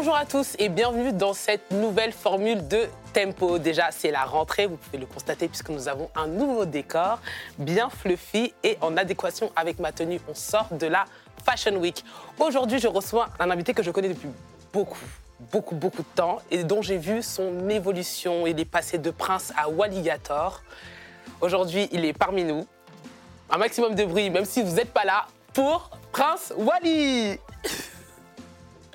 Bonjour à tous et bienvenue dans cette nouvelle formule de tempo. Déjà, c'est la rentrée, vous pouvez le constater puisque nous avons un nouveau décor bien fluffy et en adéquation avec ma tenue. On sort de la Fashion Week. Aujourd'hui, je reçois un invité que je connais depuis beaucoup, beaucoup, beaucoup de temps et dont j'ai vu son évolution. Il est passé de prince à Walligator. Aujourd'hui, il est parmi nous. Un maximum de bruit, même si vous n'êtes pas là, pour Prince Wally.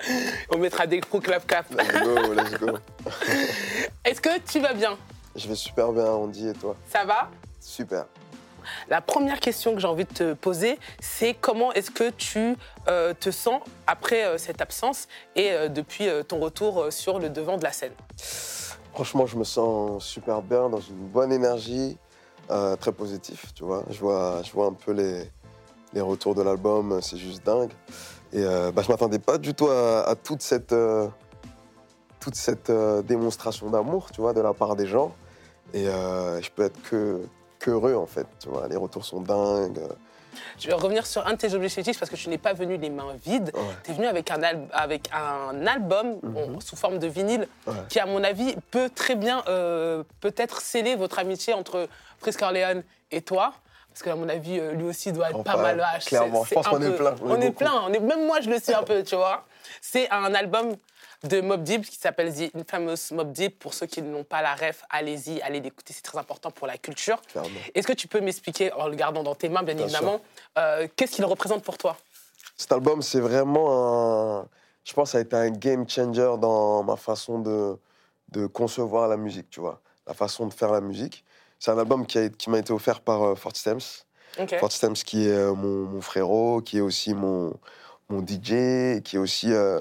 On mettra des gros clap clap. Let's go, let's go. Est-ce que tu vas bien? Je vais super bien, dit, et toi? Ça va? Super. La première question que j'ai envie de te poser, c'est comment est-ce que tu euh, te sens après euh, cette absence et euh, depuis ton retour sur le devant de la scène? Franchement, je me sens super bien, dans une bonne énergie, très positif, tu vois. Je vois, je vois un peu les, les retours de l'album, c'est juste dingue. Et euh, bah, je m'attendais pas du tout à, à toute cette, euh, toute cette euh, démonstration d'amour, tu vois, de la part des gens. Et euh, je peux être que, que heureux, en fait, tu vois. Les retours sont dingues. Je vais revenir sur un de tes objectifs parce que tu n'es pas venu les mains vides. Ouais. Tu es venu avec un, al- avec un album Mhm. sous forme de vinyle Ouais. qui, à mon avis, peut très bien euh, peut-être sceller votre amitié entre Frisk Orleans et toi. Parce que, à mon avis, euh, lui aussi doit être pas mal vache. clairement. Je pense qu'on est plein, on On, est plein. On est, même moi, je le suis un peu, tu vois. C'est un album de Mob Deep qui s'appelle The Infamous Mob Deep. Pour ceux qui n'ont pas la ref, allez-y, allez l'écouter, c'est très important pour la culture. Clairement. Est-ce que tu peux m'expliquer, en le gardant dans tes mains, bien, Bien évidemment, euh, qu'est-ce qu'il représente pour toi? Cet album, c'est vraiment un. Je pense que ça a été un game changer dans ma façon de, de concevoir la musique, tu vois. La façon de faire la musique. C'est un album qui, a- qui m'a été offert par euh, Fort Stems. Ok. Fort Stems, qui est euh, mon, mon frérot, qui est aussi mon, mon DJ, qui est aussi. euh,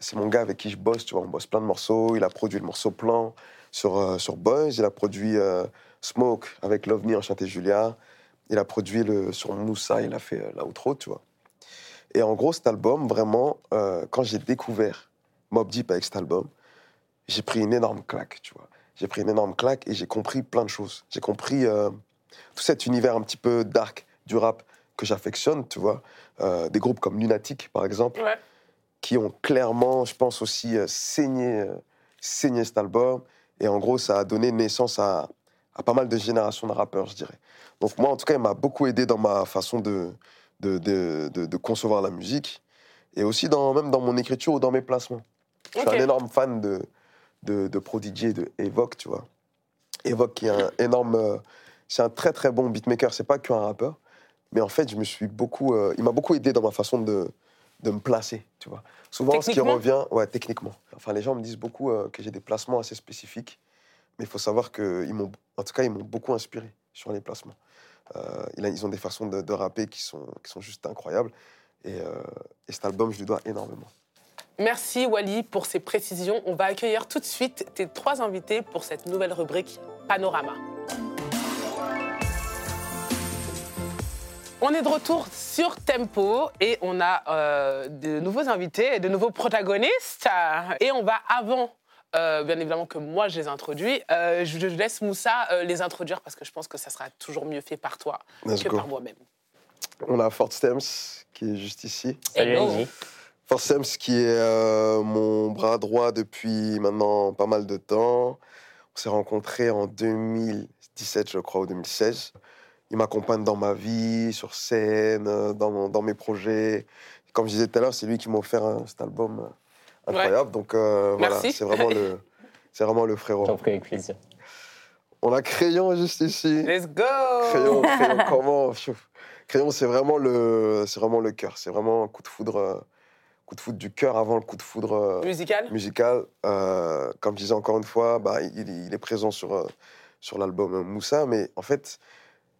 c'est mon gars avec qui je bosse, tu vois. On bosse plein de morceaux. Il a produit le morceau Plan sur, sur Boys. Il a produit Smoke avec Love Me, Enchanté Julia. Il a produit le, sur Moussa, il a fait euh, l'outro, tu vois. Et en gros, cet album, vraiment, euh, quand j'ai découvert Mob Deep avec cet album, j'ai pris une énorme claque, tu vois. J'ai pris une énorme claque et j'ai compris plein de choses. J'ai compris euh, tout cet univers un petit peu dark du rap que j'affectionne, tu vois. Euh, des groupes comme Lunatic, par exemple, Ouais. qui ont clairement, je pense aussi, euh, saigné, saigné cet album. Et en gros, ça a donné naissance à, à pas mal de générations de rappeurs, je dirais. Donc moi, en tout cas, il m'a beaucoup aidé dans ma façon de, de, de, de- de concevoir la musique. Et aussi dans, même dans mon écriture ou dans mes placements. Je suis un énorme fan de, de, de Prodigy et de Evoque, tu vois. Evoque qui est un énorme... euh, c'est un très très bon beatmaker, c'est pas qu'un rappeur. Mais en fait, je me suis beaucoup... euh, il m'a beaucoup aidé dans ma façon de, de me placer, tu vois. Souvent, ce qui revient... Ouais, techniquement. Enfin, les gens me disent beaucoup euh, que j'ai des placements assez spécifiques. Mais il faut savoir qu'ils m'ont... En tout cas, ils m'ont beaucoup inspiré sur les placements. Euh, ils ont des façons de, de rapper qui sont, qui sont juste incroyables. Et, et cet album, je lui dois énormément. Merci Wally pour ces précisions. On va accueillir tout de suite tes trois invités pour cette nouvelle rubrique Panorama. On est de retour sur Tempo et on a euh, de nouveaux invités et de nouveaux protagonistes. Et on va avant, euh, bien évidemment que moi je les introduis, euh, je, je laisse Moussa euh, les introduire parce que je pense que ça sera toujours mieux fait par toi Let's que go. par moi-même. On a Fort Stems qui est juste ici. Salut. Angie. Stems qui est euh, mon bras droit depuis maintenant pas mal de temps. On s'est rencontrés en 2017, je crois, ou 2016. Il m'accompagne dans ma vie, sur scène, euh, dans, mon- dans mes projets. Comme je disais tout à l'heure, c'est lui qui m'a offert cet album euh, incroyable. Donc euh, voilà, c'est vraiment le, c'est vraiment le J'en frérot. prie avec plaisir. On a Crayon juste ici. Let's go Crayon, crayon, comment? Crayon, c'est vraiment le, c'est vraiment le cœur. C'est vraiment un coup de foudre, euh, coup de foudre du cœur avant le coup de foudre euh, Musical musical. Euh, comme je disais encore une fois, bah, il, il est présent sur, euh, sur l'album Moussa, mais en fait,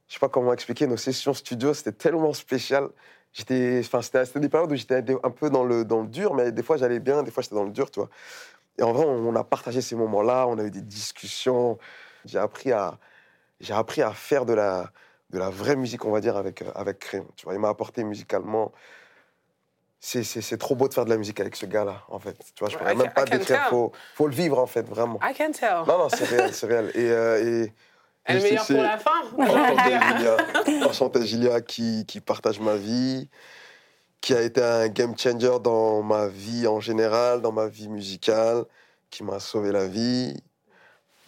je sais pas comment expliquer, nos sessions studio, c'était tellement spécial. J'étais, enfin, c'était des périodes où j'étais un peu dans le, dans le dur, mais des fois j'allais bien, des fois j'étais dans le dur, tu vois. Et en vrai, on, a partagé ces moments-là, on a eu des discussions. J'ai appris à, j'ai appris à faire de la, de la vraie musique, on va dire, avec, avec Crayon. Tu vois, il m'a apporté musicalement. C'est, c'est, c'est trop beau de faire de la musique avec ce gars-là, en fait. Tu vois, je pourrais même pas décrire. Faut, faut le vivre, en fait, vraiment. I can tell. Non, non, c'est réel, c'est réel. Et, euh, et Elle est juste meilleure ici, pour la fin Enchanté, Gilia. Enchanté, Gilia, qui, qui partage ma vie. qui a été un game changer dans ma vie en général, dans ma vie musicale, qui m'a sauvé la vie.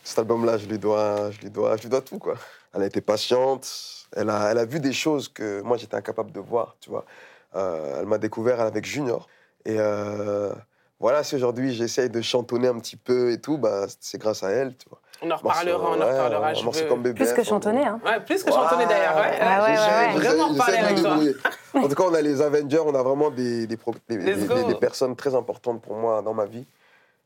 Cet album-là, je lui dois, je lui dois, je lui dois tout quoi. Elle a été patiente, elle a, elle a vu des choses que moi j'étais incapable de voir, tu vois. Euh, elle m'a découvert avec Junior et euh, voilà, si aujourd'hui j'essaye de chantonner un petit peu et tout, bah, c'est grâce à elle, tu vois. On en reparlera, on en reparlera. Morceau veux- comme bébé. Plus que chantonner, hein. Ouais, plus que chantonner d'ailleurs. Ouais. Ah ouais, ouais, ouais. vraiment en parler avec toi. En tout cas, on a les Avengers, on a vraiment des, des, pro- des- Let's des- go. des- des personnes très importantes pour moi dans ma vie.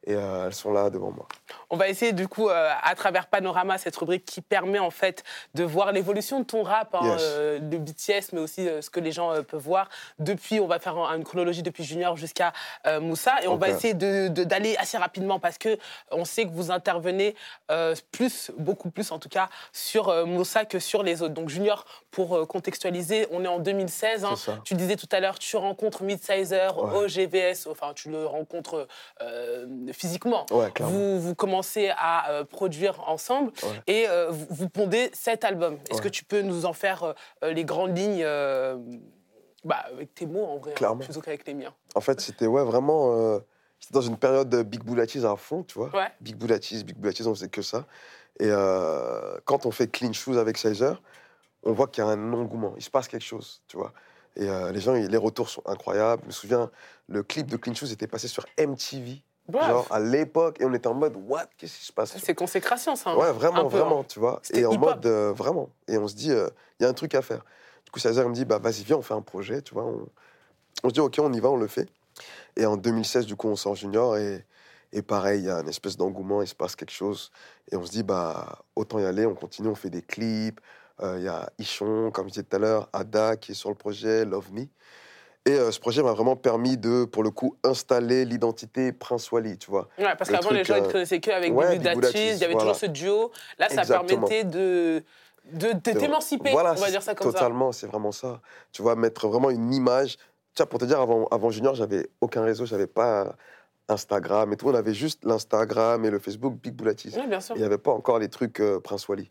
Et euh, elles sont là devant moi. On va essayer du coup, euh, à travers Panorama, cette rubrique qui permet en fait de voir l'évolution de ton rap, hein, Yes. euh, de BTS, mais aussi ce que les gens peuvent voir depuis. On va faire un- une chronologie depuis Junior jusqu'à Moussa, et on va essayer de- de- d'aller assez rapidement parce que on sait que vous intervenez plus, beaucoup plus en tout cas, sur Moussa que sur les autres. Donc Junior, pour contextualiser, on est en 2016. hein. Tu disais tout à l'heure, tu rencontres Midsizer Ouais. au GVS, enfin tu le rencontres physiquement Ouais, vous, vous commencez à euh, produire ensemble Ouais. et euh, vous, vous pondez cet album. Est-ce Ouais. que tu peux nous en faire euh, les grandes lignes bah, avec tes mots en vrai, hein, plutôt qu'avec les miens? En fait, c'était ouais, vraiment. J'étais dans une période de Big Boulatis à fond, tu vois. Big Boulatis, Big Boulatis, on faisait que ça. Et quand on fait Clean Shoes avec Sizer, on voit qu'il y a un engouement. Il se passe quelque chose, tu vois. Et euh, les gens, les retours sont incroyables. Je me souviens, le clip de Clean Shoes était passé sur MTV, Bref, genre à l'époque, et on était en mode, what? Qu'est-ce qui se passe? C'est consécration ça. hein. Ouais, vraiment, peu, vraiment, hein. tu vois. Et en mode, euh, vraiment. Et on se dit, euh, il y a un truc à faire. Du coup, Césaire me dit, bah, vas-y, viens, on fait un projet, tu vois. On, on se dit, OK, on y va, on le fait. Et en 2016, du coup, on sort junior et, et pareil, il y a une espèce d'engouement, il se passe quelque chose. Et on se dit, bah, autant y aller, on continue, on fait des clips. Euh, Il y a Ichon, comme je disais tout à l'heure, Ada qui est sur le projet, Love Me. Et euh, ce projet m'a vraiment permis de, pour le coup, installer l'identité Prince Wally, tu vois. Ouais, parce le qu'avant, les gens euh, te connaissaient qu'avec ouais, Bibu Big Datis, Boudatis, il y avait voilà. toujours ce duo. Là, ça Exactement. permettait de, de, de t'émanciper, Voilà, on va dire ça comme totalement, c'est vraiment ça. Tu vois, mettre vraiment une image. Tiens, pour te dire, avant, avant Junior, j'avais aucun réseau, j'avais pas Instagram et tout. On avait juste l'Instagram et le Facebook Big Boulatis. ça. Oui, bien sûr. Il n'y avait pas encore les trucs euh, Prince Wally.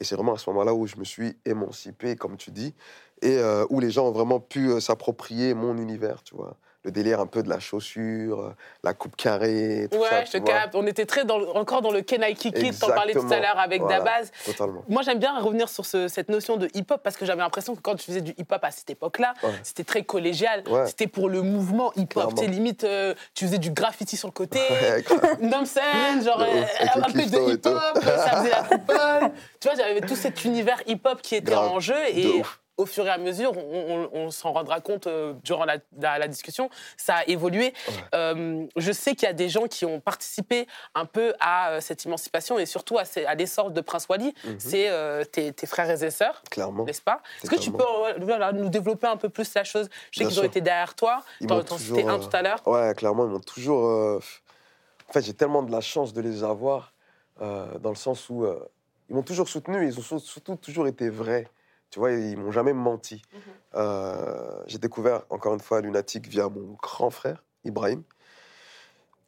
Et c'est vraiment à ce moment-là où je me suis émancipé, comme tu dis, et euh, où les gens ont vraiment pu euh, s'approprier mon univers, tu vois. Le délire un peu de la chaussure, euh, la coupe carrée, tout Ouais, ça, je te capte. On était très dans encore dans le Kenai Kid, t'en parlais tout à l'heure avec Voilà. Dabaz. Totalement. Moi, j'aime bien revenir sur ce- cette notion de hip-hop parce que j'avais l'impression que quand tu faisais du hip-hop à cette époque-là, Ouais. c'était très collégial. Ouais. C'était pour le mouvement hip-hop. Tu limite, euh, tu faisais du graffiti sur le côté. Nomsen, genre euh, un peu de hip-hop, ça faisait la coupole. tu vois, j'avais tout cet univers hip-hop qui était Grave. en jeu et. Au fur et à mesure, on, on- on s'en rendra compte euh, durant la, la- la discussion, ça a évolué. Euh, je sais qu'il y a des gens qui ont participé un peu à euh, cette émancipation et surtout à, à l'essor de Prince Wally. Mhm. C'est tes, tes frères et sœurs, Clairement. n'est-ce pas? Est-ce que tu peux voilà, nous développer un peu plus la chose? Je sais qu'ils ont été derrière toi. T'en m'ont t'en citais un tout à l'heure. Ouais, clairement, ils m'ont toujours. En fait, j'ai tellement de la chance de les avoir, dans le sens où ils m'ont toujours soutenu, ils ont sur- surtout toujours été vrais. Tu vois, ils m'ont jamais menti. Mhm. Euh, j'ai découvert, encore une fois, Lunatic via mon grand frère, Ibrahim.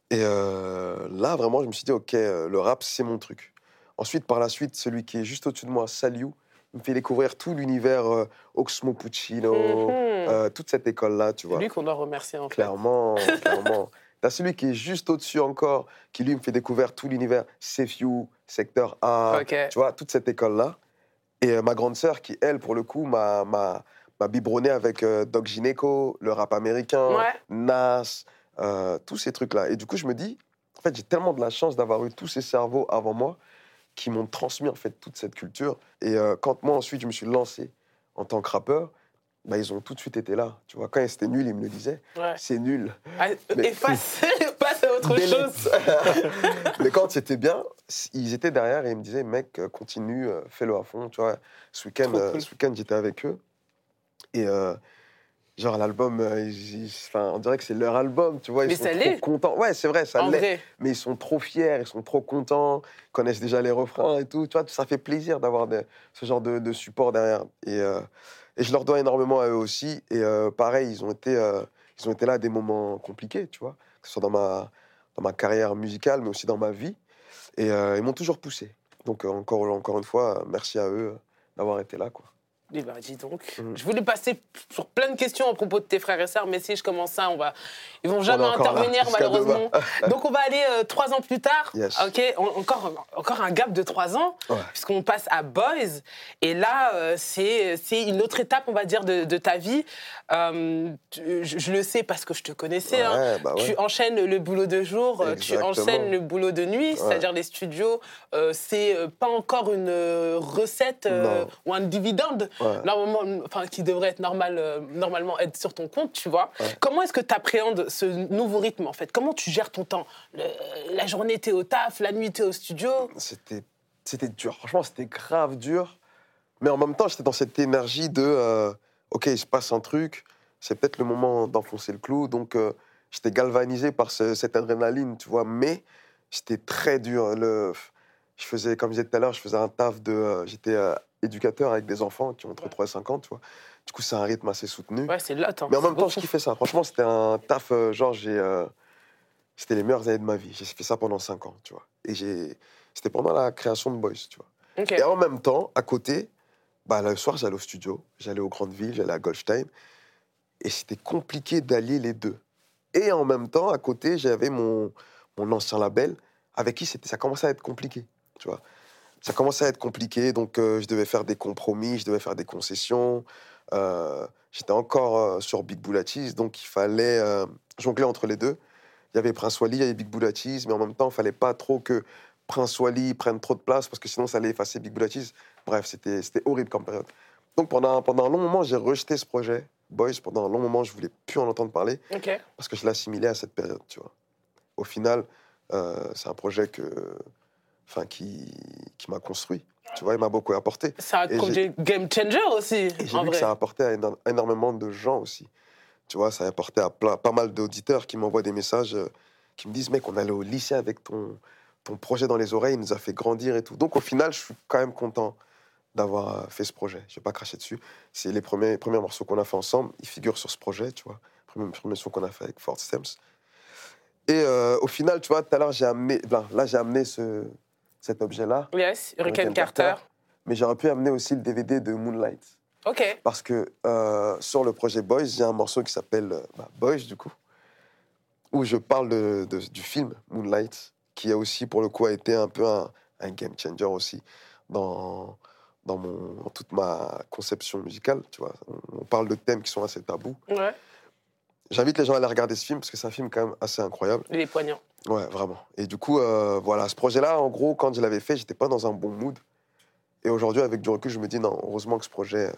Et euh, là, vraiment, je me suis dit, OK, euh, le rap, c'est mon truc. Ensuite, par la suite, celui qui est juste au-dessus de moi, Saliou, il me fait découvrir tout l'univers euh, Oxmo Puccino, Mhm. toute cette école-là, tu vois. Lui qu'on doit remercier en fait. Clairement, clairement. T'as celui qui est juste au-dessus encore, qui lui me fait découvrir tout l'univers, Sefiu, Secteur A, Ok. tu vois, toute cette école-là. Et euh, ma grande sœur qui, elle, pour le coup, m'a, m'a, m'a biberonné avec euh, Doc Gineco, le rap américain, Ouais. Nas, euh, tous ces trucs-là. Et du coup, je me dis, en fait, j'ai tellement de la chance d'avoir eu tous ces cerveaux avant moi qui m'ont transmis, en fait, toute cette culture. Et quand moi, ensuite, je me suis lancé en tant que rappeur, bah, ils ont tout de suite été là. Tu vois, quand c'était nul, ils me le disaient. Ouais. C'est nul. Ah, Mais- Efface, autre Delete. chose. Mais quand c'était bien, ils étaient derrière et ils me disaient, mec, euh, continue, euh, fais-le à fond. Tu vois, ce week-end, euh, cool. ce week-end, j'étais avec eux. Et euh, genre, l'album, enfin, on dirait que c'est leur album, tu vois. Ils Mais sont ça trop l'est. contents. Ouais, c'est vrai, ça l'est. vrai. Mais ils sont trop fiers, ils sont trop contents, ils connaissent déjà les refrains et tout. Tu vois, ça fait plaisir d'avoir ce genre de, de support derrière. Et, euh, et je leur dois énormément à eux aussi. Et pareil, ils ont, été, ils ont été là à des moments compliqués, tu vois, que ce soit dans ma, ma carrière musicale, mais aussi dans ma vie. Et euh, ils m'ont toujours poussé. Donc, euh, encore, encore une fois, euh, merci à eux d'avoir été là, quoi. Eh ben, dis donc. Mm. Je voulais passer sur plein de questions à propos de tes frères et sœurs, mais si je commence ça, on va, ils vont jamais là, intervenir malheureusement. Donc on va aller euh, trois ans plus tard. Yes. Ok, en- encore, encore un gap de trois ans, Ouais. puisqu'on passe à Boys. Et là, euh, c'est une autre étape, on va dire, de, de ta vie. Euh, tu- je, je le sais parce que je te connaissais. hein. Bah ouais. Tu enchaînes le boulot de jour, euh, tu enchaînes le boulot de nuit, c'est-à-dire les studios. c'est pas encore une recette ou un dividende Ouais. normalement, enfin, qui devrait être normal, euh, normalement être sur ton compte, tu vois. Ouais. Comment est-ce que tu appréhendes ce nouveau rythme en fait? Comment tu gères ton temps? Le- La journée, t'es au taf, la nuit, t'es au studio? C'était, c'était dur. Franchement, c'était grave dur. Mais en même temps, j'étais dans cette énergie de euh, OK, il se passe un truc, c'est peut-être le moment d'enfoncer le clou. Donc, euh, j'étais galvanisé par ce- cette adrénaline, tu vois. Mais c'était très dur. Le, je faisais, comme je disais tout à l'heure, je faisais un taf de. euh, j'étais éducateur avec des enfants qui ont entre 3 et 5 ans, tu vois. Du coup, c'est un rythme assez soutenu. Ouais, c'est là. Mais en même temps, je kiffais ça. Franchement, c'était un taf, euh, genre, j'ai. euh, c'était les meilleures années de ma vie. J'ai fait ça pendant 5 ans, tu vois. Et j'ai. C'était pendant la création de Boys, tu vois. Et en même temps, à côté, bah, le soir, j'allais au studio, j'allais aux grandes villes, j'allais à Goldstein. Et c'était compliqué d'allier les deux. Et en même temps, à côté, j'avais mon, mon ancien label, avec qui ça commençait à être compliqué, tu vois. Ça commençait à être compliqué, donc euh, je devais faire des compromis, je devais faire des concessions. Euh, J'étais encore euh, sur Big Boulatis, donc il fallait jongler entre les deux. Il y avait Prince Wally, il y avait Big Boulatis, mais en même temps, il fallait pas trop que Prince Wally prenne trop de place, parce que sinon, ça allait effacer Big Boulatis. Bref, c'était horrible comme période. Donc pendant, pendant un long moment, j'ai rejeté ce projet. Boys, pendant un long moment, je voulais plus en entendre parler parce que je l'assimilais à cette période, tu vois. Au final, euh, c'est un projet que, enfin, qui, qui m'a construit. Tu vois, il m'a beaucoup apporté. Un Et projet game changer aussi, Et j'ai en vu que vrai. ça a apporté à éno- énormément de gens aussi. Tu vois, ça a apporté à plein- pas mal d'auditeurs qui m'envoient des messages, euh, qui me disent, mec, on allait au lycée avec ton, ton projet dans les oreilles, il nous a fait grandir et tout. Donc au final, je suis quand même content d'avoir euh, fait ce projet. Je vais pas cracher dessus. C'est les premiers, premiers morceaux qu'on a fait ensemble. Ils figurent sur ce projet, tu vois. Premier, premier son qu'on a fait avec Fort Stems. Et euh, au final, tu vois, tout à l'heure, j'ai amené, ben, là, j'ai amené ce, cet objet-là, Yes, Hurricane Carter. Carter. mais j'aurais pu amener aussi le DVD de Moonlight. Ok. Parce que euh, sur le projet Boys, il y a un morceau qui s'appelle euh, bah, Boys, du coup, où je parle de- de- du film Moonlight, qui a aussi, pour le coup, a été un peu un, un game changer aussi dans, dans, mon, dans toute ma conception musicale, tu vois. On, on parle de thèmes qui sont assez tabous. Ouais, J'invite les gens à aller regarder ce film, parce que c'est un film quand même assez incroyable. il est poignant. Ouais, vraiment. Et du coup, euh, voilà, ce projet-là, en gros, quand je l'avais fait, j'étais pas dans un bon mood. Et aujourd'hui, avec du recul, je me dis, non, heureusement que ce projet,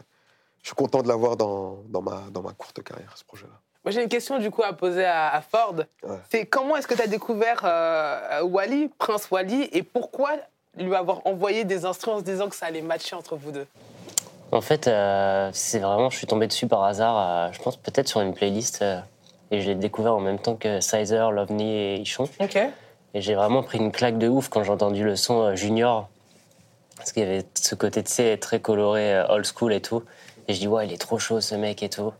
je suis content de l'avoir dans, dans, ma, dans ma courte carrière, ce projet-là. Moi, j'ai une question du coup à poser à, à Ford. Ouais. C'est comment est-ce que tu as découvert euh, Wally, Prince Wally, et pourquoi lui avoir envoyé des instruments en se disant que ça allait matcher entre vous deux? En fait, euh, c'est vraiment, je suis tombé dessus par hasard, euh, je pense peut-être sur une playlist, euh, et je l'ai découvert en même temps que Sizer, Lovely et Ichon. Et j'ai vraiment pris une claque de ouf quand j'ai entendu le son euh, Junior, parce qu'il y avait ce côté, tu sais, très coloré, euh, old school et tout. Et je dis, ouais, il est trop chaud ce mec et tout.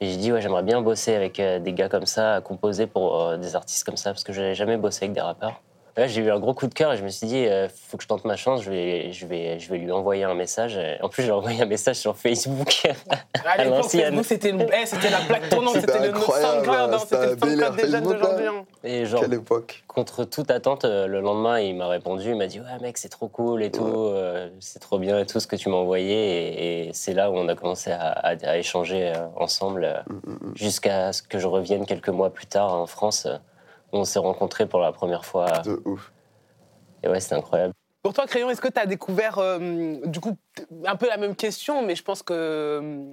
Et j'ai dit, ouais, j'aimerais bien bosser avec euh, des gars comme ça, composer pour des artistes comme ça, parce que j'avais jamais bossé avec des rappeurs. Là, j'ai eu un gros coup de cœur et je me suis dit, euh, faut que je tente ma chance, je vais, je vais, je vais lui envoyer un message. En plus, j'ai envoyé un message sur Facebook. À l'ancienne. C'était une- eh, c'était la plaque tournante, C'était c'était le SoundCloud, hein, c'était le SoundCloud des jeunes d'aujourd'hui. là. hein. Et genre, Quelle époque contre toute attente, euh, le lendemain, il m'a répondu, il m'a dit ouais mec c'est trop cool et tout, euh, c'est trop bien et tout ce que tu m'as envoyé et, et c'est là où on a commencé à, à- à échanger ensemble Mm, mm, mm. jusqu'à ce que je revienne quelques mois plus tard en France euh, on s'est rencontrés pour la première fois De ouf. et ouais c'était incroyable. Pour toi, Crayon, est-ce que tu as découvert, euh, du coup, un peu la même question, mais je pense que euh,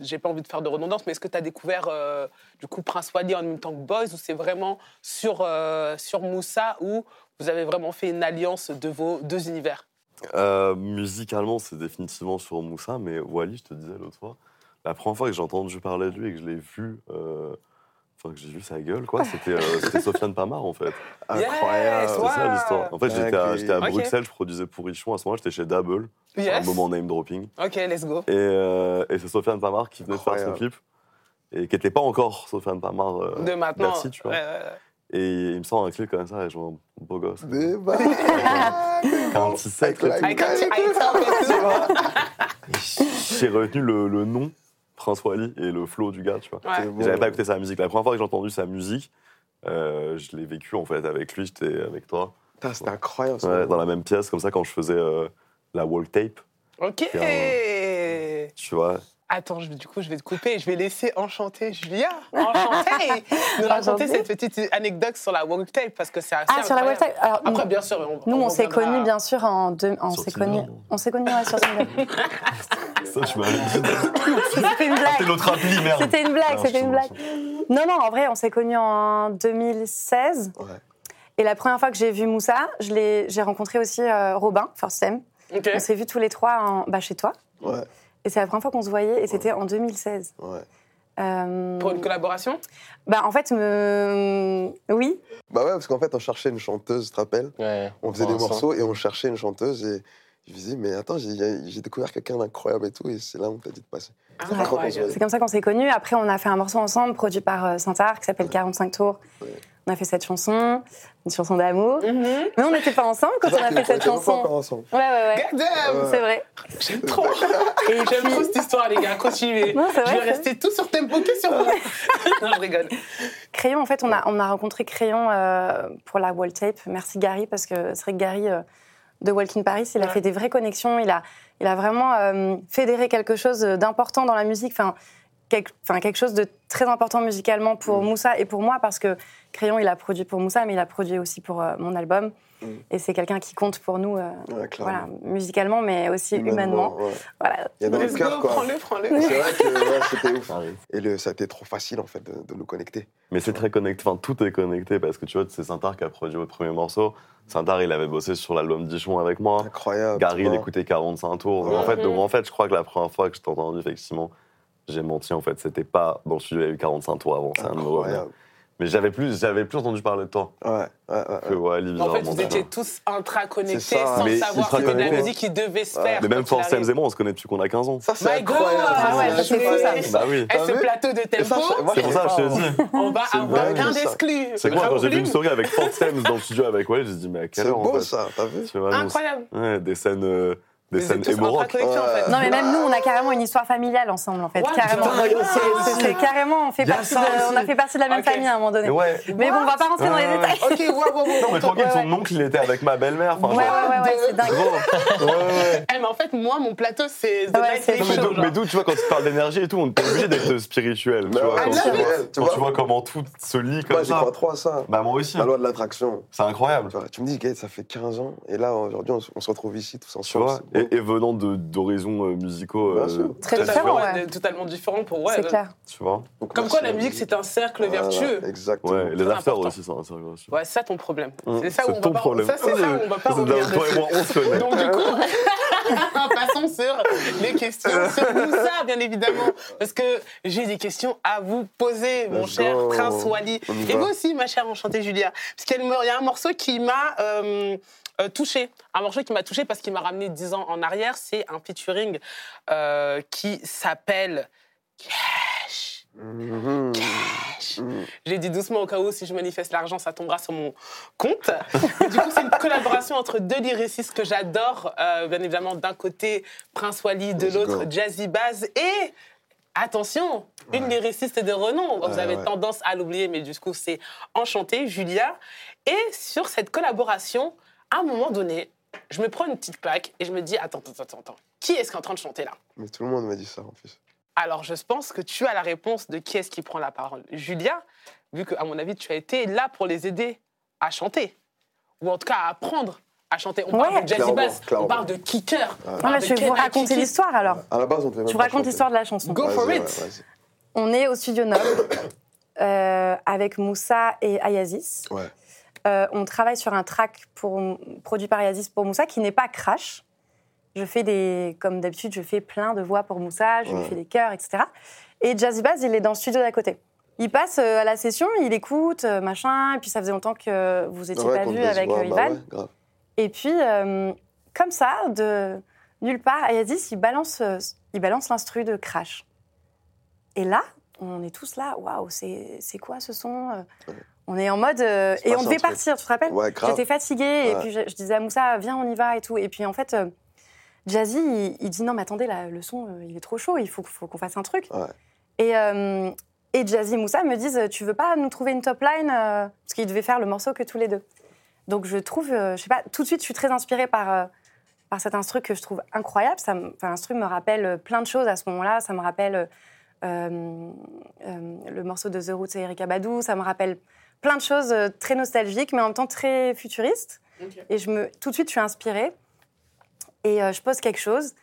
j'ai pas envie de faire de redondance, mais est-ce que tu as découvert, euh, du coup, Prince Wally en même temps que Boys, ou c'est vraiment sur, euh, sur Moussa, où vous avez vraiment fait une alliance de vos deux univers? Euh, musicalement, c'est définitivement sur Moussa, mais Wally, je te disais l'autre fois, la première fois que j'ai entendu parler de lui et que je l'ai vu, euh, enfin que j'ai vu sa gueule, quoi, c'était euh, Sofiane Pamar en fait. Incroyable. Yes, C'est ça l'histoire. En fait, j'étais à. Bruxelles, je produisais pour Richon. À ce moment-là, j'étais chez Double, un Yes. moment name dropping. Ok, let's go. Et, euh, et c'est Sofiane Pamar qui venait de faire son clip et qui n'était pas encore Sofiane Pamar euh, De maintenant. Bercy, tu vois. ouais, ouais, ouais. Et il me sort un clip comme ça et je vois un beau gosse. Des balles. Un petit sec, Avec la là, tout. Avec un petit gueule et tout. item et tout. Et je j'ai retenu le, le nom, Prince Wally, et le flow du gars, tu vois. Ouais. C'est bon. J'avais pas écouté sa musique. La première fois que j'ai entendu sa musique, euh, je l'ai vécu en fait avec lui, j'étais avec toi, Putain, C'était incroyable. ça. Ouais, dans la même pièce, comme ça, quand je faisais euh, la wall tape, Ok. tu vois. Attends, je- du coup, je vais te couper et je vais laisser enchanter Julia. Enchantée Nous raconter cette petite anecdote sur la walk tape parce que c'est assez Ah, sur la incroyable. website. Alors, Après, bien sûr, on, nous, on, on s'est connus, bien sûr, en deux. On s'est connus. On s'est connus ouais, sur Tinder. Ça, je. C'était une blague. notre appli, merde. C'était une blague, c'était une blague. Non, non, en vrai, on s'est connus en 2016. Ouais. Et la première fois que j'ai vu Moussa, je l'ai- j'ai rencontré aussi euh, Robin, First Sem. Ok. On s'est vus tous les trois en, bah, chez toi. Ouais, Et c'est la première fois qu'on se voyait, et c'était en 2016. ouais. Euh, Pour une collaboration? bah, en fait, me... oui. Bah ouais, parce qu'en fait, on cherchait une chanteuse, tu te rappelles? Ouais. On faisait des morceaux et on cherchait une chanteuse et je me disais, mais attends, j'ai découvert quelqu'un d'incroyable et tout, et c'est là où on t'a dit de passer. Incroyable. C'est comme ça qu'on s'est connus. Après, on a fait un morceau ensemble, produit par euh, Saint-Art, qui s'appelle 45 tours. Ouais. On a fait cette chanson, une chanson d'amour. Mhm. Mais on n'était pas ensemble quand on a fait cette était pas encore chanson. ensemble. Ouais, ouais, ouais. God damn Ouais. C'est vrai. J'aime trop. J'aime puis- trop cette histoire, les gars. Continuez. Non, je vais rester tout sur tempo que sur vous. non, je rigole. Crayon, en fait, on a, on a rencontré Crayon euh, pour la wall tape. Merci Gary, parce que c'est vrai que Gary euh, de Walking Paris, il a fait des vraies connexions. Il a, il a vraiment euh, fédéré quelque chose d'important dans la musique. Enfin, quelque, enfin, quelque chose de très important musicalement pour Mm. Moussa et pour moi, parce que Crayon, il a produit pour Moussa, mais il a produit aussi pour euh, mon album. Mm. Et c'est quelqu'un qui compte pour nous, euh, Ouais, clairement. voilà, musicalement, mais aussi humainement. ouais. Voilà. Il y a dans le cœur, quoi. prends-le, prends-le. C'est vrai que ouais, c'était ouf. Et le, ça a été trop facile, en fait, de, de nous connecter. Mais c'est très connecté, enfin tout est connecté parce que tu vois, c'est Saint-Art qui a produit votre premier morceau. Saint-Art, il avait bossé sur l'album Dijon avec moi. Incroyable. Gary, il écoutait 45 tours. Donc, en, fait, donc, en fait, je crois que la première fois que je t'ai entendu, effectivement, j'ai menti. En fait, c'était pas dans le studio, il y a eu 45 tours avant. C'est un me. Incroyable. Mais j'avais plus, j'avais plus entendu parler de toi Ouais, ouais, ouais. que Wally, En fait, vous tu étiez tous intra-connectés C'est ça. sans Mais savoir que c'était de la musique qui devait se Ouais. faire. Mais même Force Thames arrive. et moi, on se connaît depuis qu'on a 15 ans. Ça, c'est incroyable. Ah ouais, c'est fou, ça. Bah oui. T'as ce plateau de Et ça, tempo, je- C'est pour ça que je te dis. on va C'est avoir plein d'exclus. C'est que moi, quand j'ai vu une story avec Force Thames dans le studio avec Wally, j'ai dit, mais à quelle C'est heure en beau, ça, t'as vu Incroyable. Ouais, des scènes, euh, des Vous scènes en fait. Non, mais même nous, on a carrément une histoire familiale ensemble, en fait. Ouais, carrément. ça C'est- carrément, on fait partie ça de, on a fait partie de la même famille à un moment donné. Ouais. Mais bon, on va pas rentrer dans les Ouais, détails. Ok, wow, wow, wow. Non, mais tranquille, son oncle, il était avec ma belle-mère. Enfin, Ouais, ouais, ouais, ouais, c'est dingue. Ouais, ouais. Eh, mais en fait, moi, mon plateau, c'est Ouais, mais d'où, tu vois, quand tu parles d'énergie et tout, on est obligé d'être spirituel. Tu Mais vois, ouais, tu vois, comment tout se lit comme Moi, j'y ça. crois trop à ça. Bah, moi aussi. La loi de l'attraction. C'est incroyable. Tu, me dis, ça fait 15 ans, et là, aujourd'hui, on, se- retrouve ici, tous Tu ensemble. Et, et venant de, d'horizons euh, musicaux Bien euh, sûr. Très très différents, différents, ouais. totalement différent pour ouais. C'est clair. tu vois. Donc, Comme quoi, la musique, c'est un cercle Voilà, vertueux. Exactement. Ouais, les important. aussi, c'est un cercle vertueux. Ouais, c'est ça ton problème. Hum, C'est ça où on ton va pas. problème. Ça, c'est ça où on va pas C'est revenir là, Toi et dessus. moi, on se connaît. Donc du coup, passons sur les questions sur Moussa, bien évidemment, parce que j'ai des questions à vous poser, mon Let's cher go. Prince Wally. Et vous aussi, ma chère enchantée Julia, parce qu'il y a un morceau qui m'a euh, touché, un morceau qui m'a touché parce qu'il m'a ramené 10 ans en arrière. C'est un featuring euh, qui s'appelle Cash. Mhm. Cash. Mhm. J'ai dit doucement au cas où si je manifeste l'argent, ça tombera sur mon compte. Et du coup, c'est une collaboration entre deux lyricistes que j'adore. Euh, bien évidemment, d'un côté, Prince Wally, de l'autre. Jazzy Baz. Et attention, une lyriciste de renom. Vous avez ouais. tendance à l'oublier, mais du coup, c'est Enchanté, Julia. Et sur cette collaboration, à un moment donné, je me prends une petite plaque et je me dis attends, attends, attends, attends. Qui est-ce qui est en train de chanter là? Mais tout le monde m'a dit ça, en plus. alors, je pense que tu as la réponse de qui est-ce qui prend la parole. Julia, vu que, à mon avis, tu as été là pour les aider à chanter, ou en tout cas à apprendre à chanter. On parle de Jazzy Bass, on parle de kicker. on mais de je vais vous raconter l'histoire alors. À la base, on devait même Je vous pas raconte chanter. l'histoire de la chanson. Go for it. On est au studio Nob euh, avec Moussa et Ayazis. Ouais. Euh, on travaille sur un track pour, produit par Ayazis pour Moussa qui n'est pas crash. Je fais des, comme d'habitude, je fais plein de voix pour Moussa, je Ouais. fais des chœurs, etc. Et Jazzy Bass, il est dans le studio d'à côté. Il passe euh, à la session, il écoute, euh, machin, et puis ça faisait longtemps que vous étiez Ouais, pas vu avec voir, bah Ivan. ouais, grave. Et puis, euh, comme ça, de nulle part, Ayazis, il balance, il balance l'instru de Crash. Et là, on est tous là, waouh, c'est quoi ce son Ouais. On est en mode. euh, et on devait partir, tu te rappelles Ouais. J'étais fatiguée, et puis je, je disais à Moussa, viens, on y va et tout. Et puis en fait, euh, Jazzy, il, il dit non, mais attendez, là, le son, euh, il est trop chaud, il faut, faut qu'on fasse un truc. Ouais. Et, et Jazzy et Moussa me disent tu veux pas nous trouver une top line Parce qu'ils devaient faire le morceau que tous les deux. Donc je trouve, je sais pas, tout de suite, je suis très inspirée par, par cet instru que je trouve incroyable. Ça, l'instru me rappelle plein de choses à ce moment-là. Ça me rappelle le morceau de The Roots et Erika Badu. Ça me rappelle plein de choses euh, très nostalgiques, mais en même temps très futuristes. Et je me, tout de suite, je suis inspirée. Et euh, je pose quelque chose.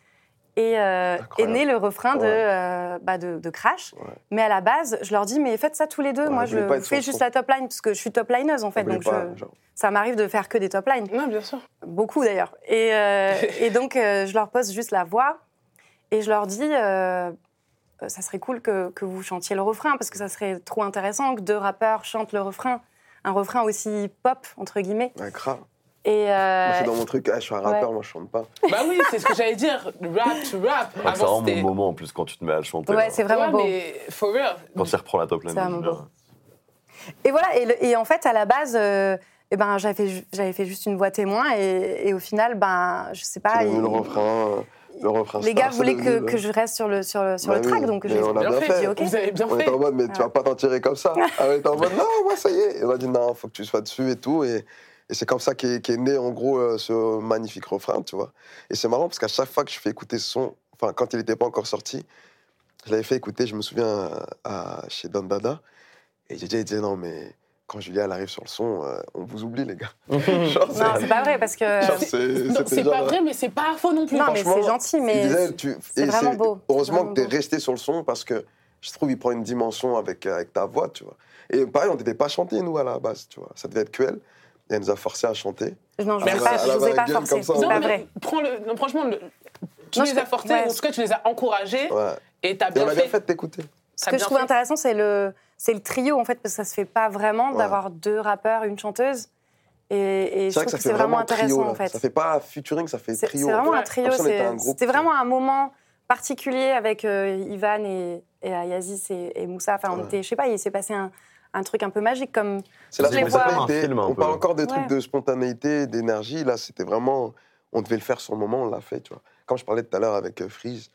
Et euh, est né le refrain de, euh, bah, de, de Crash. Ouais. Mais à la base, je leur dis, mais faites ça tous les deux. Ouais, Moi, je fais juste son. la top line, parce que je suis top lineuse, en fait. On Donc, pas, je- genre. ça m'arrive de faire que des top lines. Non, bien sûr. Beaucoup, d'ailleurs. Et, euh, et donc, euh, je leur pose juste la voix. Et je leur dis, euh, ça serait cool que, que vous chantiez le refrain, parce que ça serait trop intéressant que deux rappeurs chantent le refrain. Un refrain aussi pop, entre guillemets. Ouais, grave. Et, euh, Moi, je suis dans mon truc, ah, je suis un rappeur, ouais. moi, je chante pas. Bah oui, c'est ce que j'allais dire. Rap to rap. Ouais, c'est vraiment mon moment en plus quand tu te mets à le chanter. ouais, c'est vraiment Ouais, beau. mais for real. Quand il reprend la top line. C'est vraiment beau. Et voilà, et, le- et en fait, à la base, euh, eh ben, j'avais fait juste une voix témoin, et, et au final, ben, je sais pas. C'est il- le refrain. Le refrain les star, gars voulaient que, je reste sur le, sur le, sur Bah le track, oui, donc j'ai Bien bien fait. fait. dit ok. Vous avez bien On fait. était en mode, mais tu vas pas t'en tirer comme ça. Ah, On était en mode, non, ouais, ça y est. Et on a dit, non, faut que tu sois dessus et tout. Et, et c'est comme ça qu'est qu'est né, en gros, euh, ce magnifique refrain, tu vois. Et c'est marrant parce qu'à chaque fois que je fais écouter ce son, enfin, quand il n'était pas encore sorti, je l'avais fait écouter, je me souviens, à, à- chez Don Dada. Et j'ai dit, non, mais quand Julia, elle arrive sur le son, euh, on vous oublie, les gars. Genre, Non, c'est pas vrai, parce que. genre, C'est- pas vrai, mais c'est pas faux non plus. Non, mais c'est gentil, Il mais. tu- c'est vraiment beau. Heureusement Vraiment que tu es beau. resté sur le son parce que je trouve qu'il prend une dimension avec, euh, avec ta voix, tu vois. Et pareil, on devait pas chanter, nous, à la base, tu vois. Ça devait être Quel. Et elle nous a forcé à chanter. Non, je ne vous, ai pas- je vous ai pas forcé. ça, pas Non, mais vrai. prends le. Non, franchement, le- tu Non, les as forcés, ouais. ou en tout cas, tu les as encouragés Ouais. et t'as Et on bien a bien fait. fait de t'écouter. Ce que bien je trouve fait. intéressant, c'est le, c'est le trio, en fait, parce que ça se fait pas vraiment Ouais. d'avoir deux rappeurs, une chanteuse. Et, et je C'est vrai trouve que ça que fait c'est vraiment trio. intéressant, là. en fait. Ça fait pas featuring, ça fait trio. c'est vraiment Ouais. un trio. C'était vraiment un moment particulier avec euh, Ivan et, et Ayazis et, et Moussa. Enfin, on Ouais. était, je sais pas, il s'est passé un, un truc un peu magique comme. C'est la spontanéité. On parle encore des trucs Ouais. de spontanéité, d'énergie. Là, c'était vraiment. On devait le faire sur le moment, on l'a fait, tu vois. Comme je parlais tout à l'heure avec euh, Freeze,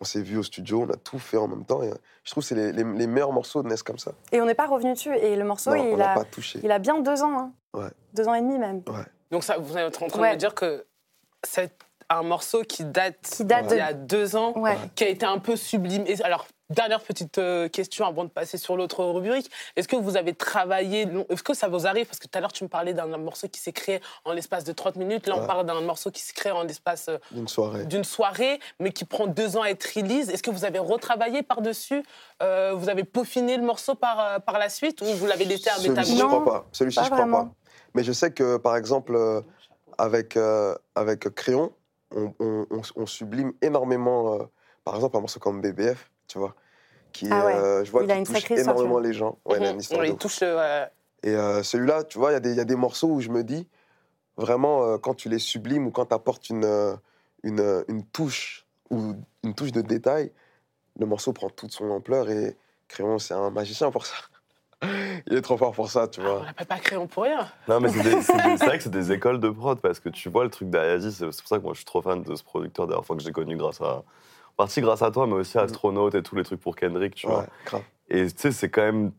on s'est vu au studio, on a tout fait en même temps. Et, euh, je trouve que c'est les, les- les meilleurs morceaux naissent comme ça. Et on n'est pas revenu dessus. Et le morceau, Non, il, a, pas touché. il a bien deux ans. hein. Ouais. Deux ans et demi même. Donc, ça, vous êtes en train de me dire que c'est un morceau qui date, Qui date d'il de- y a deux ans, Ouais. qui a été un peu sublime. Et alors, dernière petite euh, question avant de passer sur l'autre rubrique. Est-ce que vous avez travaillé, est-ce que ça vous arrive Parce que tout à l'heure, tu me parlais d'un morceau qui s'est créé en l'espace de 30 minutes. Là, on Ouais. parle d'un morceau qui s'est créé en l'espace euh, D'une soirée. d'une soirée, mais qui prend deux ans à être release. Est-ce que vous avez retravaillé par-dessus Euh, Vous avez peaufiné le morceau par, par la suite ou vous l'avez laissé à Celui-ci, je crois pas. Celui-ci, pas je crois vraiment. pas. Mais je sais que, par exemple, euh, avec, euh, avec Crayon, on, on- on- on sublime énormément, euh, par exemple, un morceau comme BBF, tu vois, qui, Ah ouais. euh, je vois, Il a qui une touche sacrée histoire, énormément les gens. Ouais, il a une Mhm. histoire il ouf. touche euh, Et euh, celui-là, tu vois, il y, a des- il y a des morceaux où je me dis, vraiment, euh, quand tu les sublimes ou quand tu apportes une, une, une touche ou une touche de détail, le morceau prend toute son ampleur et Crayon, c'est un magicien pour ça. Il est trop fort pour ça, tu on vois. l'appelle pas crayon pour rien. Non, mais c'est vrai que c'est des écoles de prod parce que tu vois le truc d'Ayasi, c'est pour ça que moi je suis trop fan de ce producteur d'ailleurs, enfin que j'ai connu grâce à. Partie grâce à toi, mais aussi à Astronaut et tous les trucs pour Kendrick, tu vois. Grave. Et tu sais, c'est quand même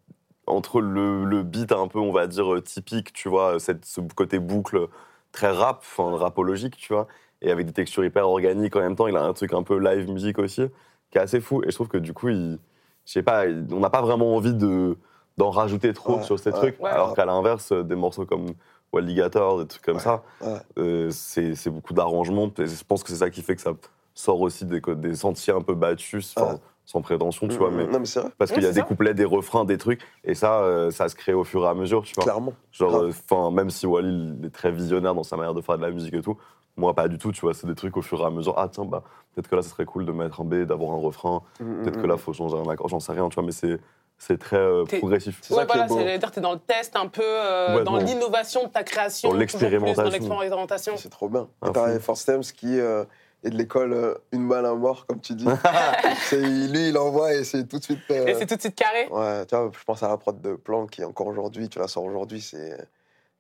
entre le, le beat un peu, on va dire, euh, typique, tu vois, cette, ce côté boucle très rap, enfin rapologique, tu vois, et avec des textures hyper organiques en même temps, il a un truc un peu live musique aussi, qui est assez fou. Et je trouve que du coup, il, je sais pas, on n'a pas vraiment envie de d'en rajouter trop Ouais, sur ces ouais, trucs, ouais. alors qu'à l'inverse, des morceaux comme Walligator, des trucs comme Ouais, ça, ouais. euh, c'est c'est beaucoup d'arrangements. Et je pense que c'est ça qui fait que ça sort aussi des, sentiers un peu battus, Ouais. sans prétention, tu vois, mais Non, mais c'est vrai, parce qu'il y a c'est des ça. couplets, des refrains, des trucs, et ça, euh, ça se crée au fur et à mesure, tu vois. clairement. Genre, euh, enfin, même si Wally il est très visionnaire dans sa manière de faire de la musique et tout, moi pas du tout, tu vois. C'est des trucs au fur et à mesure. Ah tiens, bah peut-être que là, ça serait cool de mettre un B, d'avoir un refrain. Mm, Peut-être mm, que là, faut changer un accord. J'en sais rien, tu vois. Mais c'est c'est très euh, progressif. C'est ça Ouais, voilà, beau. c'est-à-dire t'es dans le test un peu, euh, Ouais, dans l'innovation de ta création. Dans l'expérimentation. Dans l'expérimentation. C'est trop bien. Un Et t'as. Force Thames qui euh, est de l'école euh, une balle à mort, comme tu dis. C'est- lui, il envoie et c'est tout de suite. euh, Et c'est tout de suite carré. Ouais, tu vois, je pense à la prod de Plan qui est encore aujourd'hui, tu la sors aujourd'hui, c'est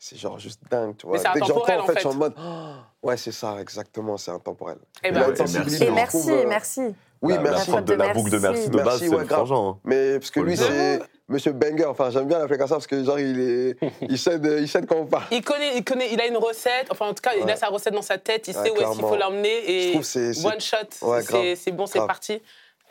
c'est genre juste dingue, tu vois. Mais c'est Dès que intemporel, j'entends, en fait, je suis en mode, Oh, ouais, c'est ça, exactement, c'est intemporel. Eh Il ben, et merci. Et merci, trouve, euh, merci. Oui, la, la merci. prod de la boucle de merci de base, Merci, c'est ouais, hein. Mais parce que lui, c'est Monsieur Banger. Enfin, j'aime bien l'appeler comme ça parce que genre, il est, il cède, il cède quand on parle. Il connaît, il connaît, il a une recette. Enfin, en tout cas, il a sa recette dans sa tête. Il Ouais, sait où est-ce qu'il faut l'emmener Je et trouve que c'est, one shot. Ouais, c'est bon, c'est parti.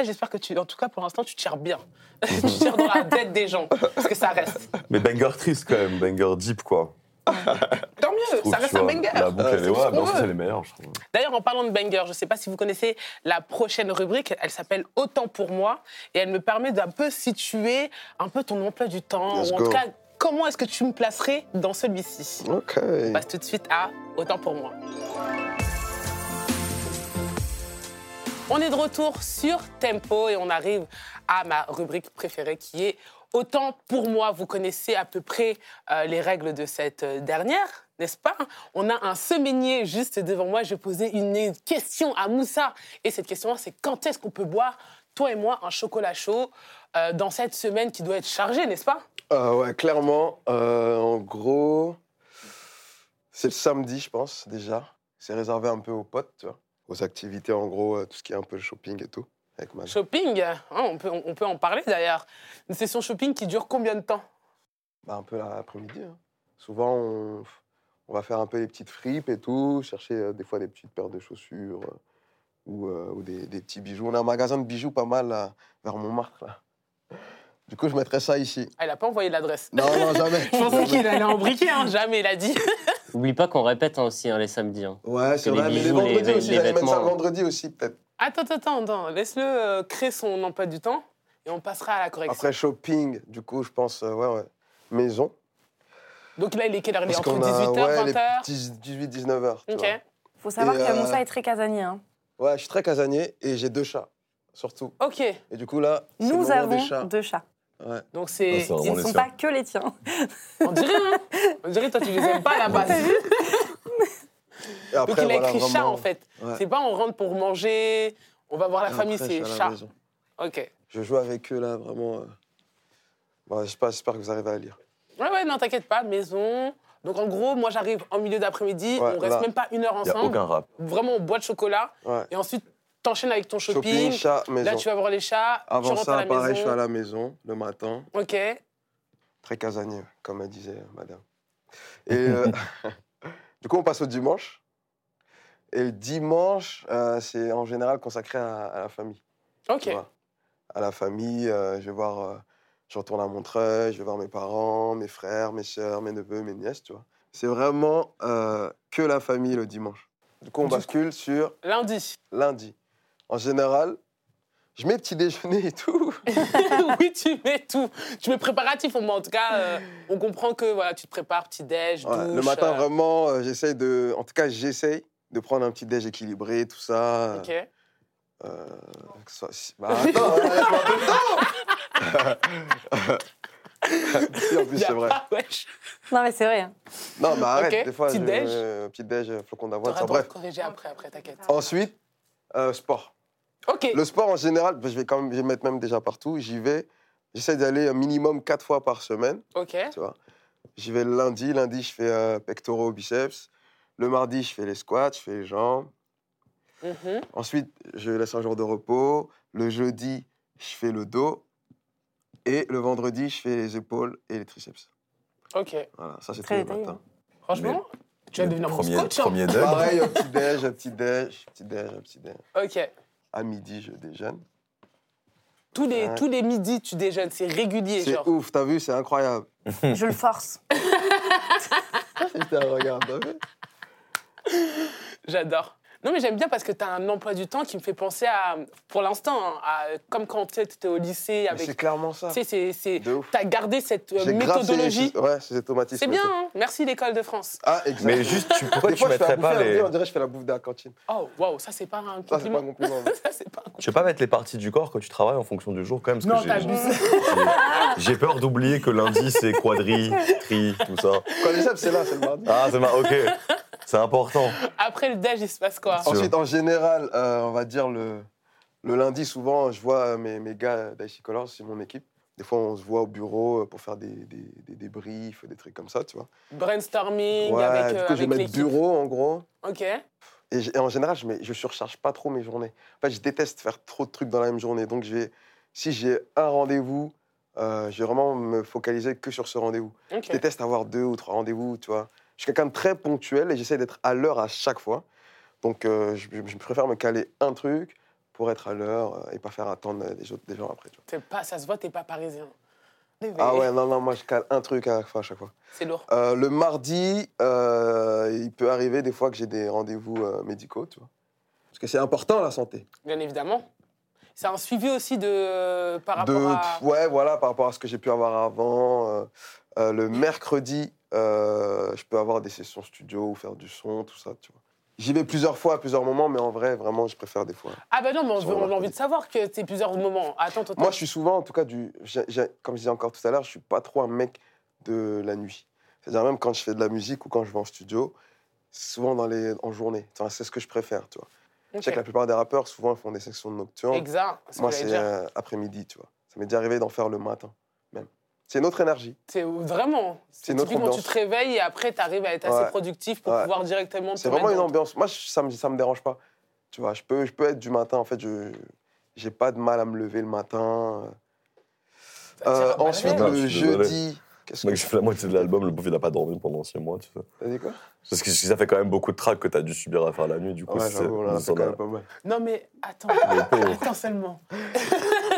Eh, J'espère que tu, en tout cas, pour l'instant, tu tires bien. tu tires dans la tête des gens parce que ça reste. Mais banger triste quand même, banger deep quoi. Tant mieux, ça reste un banger. La boucle, est c'est les meilleurs, je trouve. D'ailleurs, en parlant de banger, je ne sais pas si vous connaissez la prochaine rubrique. Elle s'appelle Autant pour moi et elle me permet d'un peu situer un peu ton emploi du temps. Let's ou en go. tout cas, comment est-ce que tu me placerais dans celui-ci Ok. On passe tout de suite à Autant pour moi. On est de retour sur Tempo et on arrive à ma rubrique préférée qui est Autant pour moi. Vous connaissez à peu près euh, les règles de cette euh, dernière, n'est-ce pas On a un semainier juste devant moi. Je poser une question à Moussa. Et cette question-là, c'est quand est-ce qu'on peut boire, toi et moi, un chocolat chaud euh, dans cette semaine qui doit être chargée, n'est-ce pas? Euh, ouais, clairement. en gros, c'est le samedi, je pense, déjà. C'est réservé un peu aux potes. Aux activités, en gros, tout ce qui est un peu le shopping et tout. Avec ma... Shopping, hein, on, peut, on peut en parler d'ailleurs. Une session shopping qui dure combien de temps? Bah, un peu l'après-midi. hein. Souvent, on... on va faire un peu les petites fripes et tout, chercher euh, des fois des petites paires de chaussures euh, ou, euh, ou des, des petits bijoux. On a un magasin de bijoux pas mal là, vers Montmartre. Là. Du coup, je mettrais ça ici. Ah, Il n'a pas envoyé l'adresse. Non, non, jamais. Je pensais qu'il allait embriquer, hein. jamais il a dit. Oublie pas qu'on répète hein, aussi hein, les samedis. hein. Ouais, c'est les vrai. Mais les vendredis les- aussi, les j'allais mettre ça le vendredi aussi, peut-être. Attends, attends, attends. Laisse-le euh, créer son emploi du temps et on passera à la correction. Après shopping, du coup, je pense, euh, ouais, ouais. Maison. Donc là, il est quelle heure? Il est Parce entre qu'on a 18h, ouais, les 20h 18-19 heures. tu Ok. vois. Faut savoir Et, que euh, Moussa est très casanier. hein. Ouais, je suis très casanier et j'ai deux chats, surtout. Ok. Et du coup, là, c'est le Nous moment avons des chats. deux chats. Ouais. Donc Ah, c'est. vraiment Ils ne sont pas que les tiens. on dirait, hein On dirait, toi, tu les aimes pas à la base. Et après, Donc il a voilà, écrit chat, en fait. Ouais. C'est pas on rentre pour manger, on va voir la Et famille, après, c'est chat. Ok. Je joue avec eux, là, vraiment. euh. Bon, pas, j'espère que vous arrivez à lire. Ouais, ouais, non, t'inquiète pas, maison. Donc en gros, moi j'arrive en milieu d'après-midi, Ouais, on reste là. même pas une heure Il n'y a ensemble. aucun rap. Vraiment, on boit de chocolat. Ouais. Et ensuite, t'enchaînes avec ton shopping. Shopping, chat, maison. Là, tu vas voir les chats. tu Avant à ça, la pareil, je suis à la maison le matin. Ok. Très casanier, comme elle disait, madame. Et euh, du coup, on passe au dimanche. Et le dimanche, euh, c'est en général consacré à, à la famille. Ok. À la famille, euh, je vais voir, euh, je retourne à Montreuil, je vais voir mes parents, mes frères, mes sœurs, mes neveux, mes nièces, tu vois. C'est vraiment euh, que la famille le dimanche. Du coup, on Du bascule sur Lundi. lundi. En général, je mets petit déjeuner et tout. oui, tu mets tout. Tu mets préparatif, au moins. En tout cas, euh, on comprend que voilà, tu te prépares, Ouais, douche. le matin, euh, vraiment, euh, j'essaye de. En tout cas, j'essaye de prendre un petit déj équilibré, tout ça. Ok. Euh, que ce soit- Bah, attends, Si, en plus, c'est vrai. Non, mais c'est vrai. hein. Non, mais arrête, Ok, des fois, petit je- déj. euh, petit déj, euh, flocon d'avoine, T'auras ça. le droit Bref. de corriger après, après, t'inquiète. Ensuite, euh, sport. Ok. Le sport, en général, bah, je vais quand même, je vais mettre même déjà partout. J'y vais. J'essaie d'aller un minimum quatre fois par semaine. Ok. tu vois. J'y vais le lundi. Lundi, je fais euh, pectoraux, biceps. Le mardi, je fais les squats, je fais les jambes. Mhm. Ensuite, je laisse un jour de repos. Le jeudi, je fais le dos. Et le vendredi, je fais les épaules et les triceps. Ok. Voilà, ça c'est tous Très les matins. Franchement, tu vas devenir mon premier, coach. hein. premier dub. Pareil, un petit déj, un petit déj, un petit déj, un petit déj. Ok. À midi, je déjeune. Tous les, Ouais. tous les midis, tu déjeunes. C'est régulier, C'est ouf, t'as vu, c'est incroyable. Je le force. Putain, regarde, t'as vu? J'adore. Non, mais j'aime bien parce que tu as un emploi du temps qui me fait penser à, pour l'instant, hein, à, comme quand tu étais au lycée avec. C'est clairement ça. Tu sais, c'est- c'est. De ouf. Tu as gardé cette euh, méthodologie. ces- Ouais, ces automatismes. C'est bien, hein Merci l'école de France. Ah, exact. Mais juste, tu, pourquoi Des tu fois, je fais à mettrais pas les. on dirait que je fais la bouffe de la cantine. Oh, waouh, ça, c'est pas un Ça, c'est pas compliment. un compliment. Ça, c'est pas un compliment. Tu veux pas mettre les parties du corps que tu travailles en fonction du jour quand même Non, parce que j'ai- j'ai- J'ai peur d'oublier que lundi c'est quadri, tri, tout ça. Quand les c'est là, c'est le mardi. Ah, c'est ma... ok. C'est important. Après le déj, il se passe quoi. Ensuite, en général, euh, on va dire le, le lundi, souvent, je vois euh, mes, mes gars d'IC Colors, c'est mon équipe. Des fois, on se voit au bureau euh, pour faire des, des, des débriefs, des trucs comme ça, tu vois. Brainstorming Ouais, avec, du euh, coup, je vais avec mettre bureau, en gros. Ok. Et, en général, je, je surcharge pas trop mes journées. En fait, je déteste faire trop de trucs dans la même journée. Donc, je vais, si j'ai un rendez-vous, euh, je vais vraiment me focaliser que sur ce rendez-vous. ok. Je déteste avoir deux ou trois rendez-vous, tu vois. Je suis quelqu'un de très ponctuel et j'essaie d'être à l'heure à chaque fois. Donc, euh, je, je préfère me caler un truc pour être à l'heure euh, et pas faire attendre les autres des gens après. tu vois. Pas, ça se voit, t'es pas parisien. Ah ouais, non, non, moi, je cale un truc à chaque fois. C'est lourd. Euh, le mardi, euh, il peut arriver des fois que j'ai des rendez-vous euh, médicaux, tu vois. Parce que c'est important, la santé. Bien évidemment. C'est un suivi aussi de par rapport de, à. ouais, voilà, par rapport à ce que j'ai pu avoir avant. euh, euh, le mercredi, euh, je peux avoir des sessions studio ou faire du son, tout ça, tu vois. J'y vais plusieurs fois à plusieurs moments, mais en vrai, vraiment, je préfère des fois. Ah bah non, mais on, veut- on a envie de savoir que c'est plusieurs moments. Attends, attends. Moi, je suis souvent, en tout cas, du, comme je disais encore tout à l'heure, je suis pas trop un mec de la nuit. C'est-à-dire même quand je fais de la musique ou quand je vais en studio, c'est souvent dans les, en journée. C'est ce que je préfère, tu vois. Je sais que la plupart des rappeurs, souvent, ils font des sections nocturnes. Exact. Moi, c'est euh, après-midi, tu vois. Ça m'est déjà arrivé d'en faire le matin. C'est une autre énergie. C'est vraiment. C'est autre typiquement, tu ambiance. te réveilles et après, tu arrives à être assez Ouais. productif pour Ouais. pouvoir directement. te C'est vraiment une dans- ambiance. Moi, je- ça me, ça me dérange pas. Tu vois, je peux, je peux être du matin. En fait, je j'ai pas de mal à me lever le matin. Bah, Euh, ensuite, Non, le je suis désolé. jeudi. Qu'est-ce Mec, que j'ai fait la moitié de l'album, le pauvre il a pas dormi pendant 6 mois, tu sais. T'as dit quoi? Parce que ça fait quand même beaucoup de tracks que t'as dû subir à faire la nuit, du coup. Ouais, c'est- fait quand même pas mal. Non, mais attends. Le attends seulement.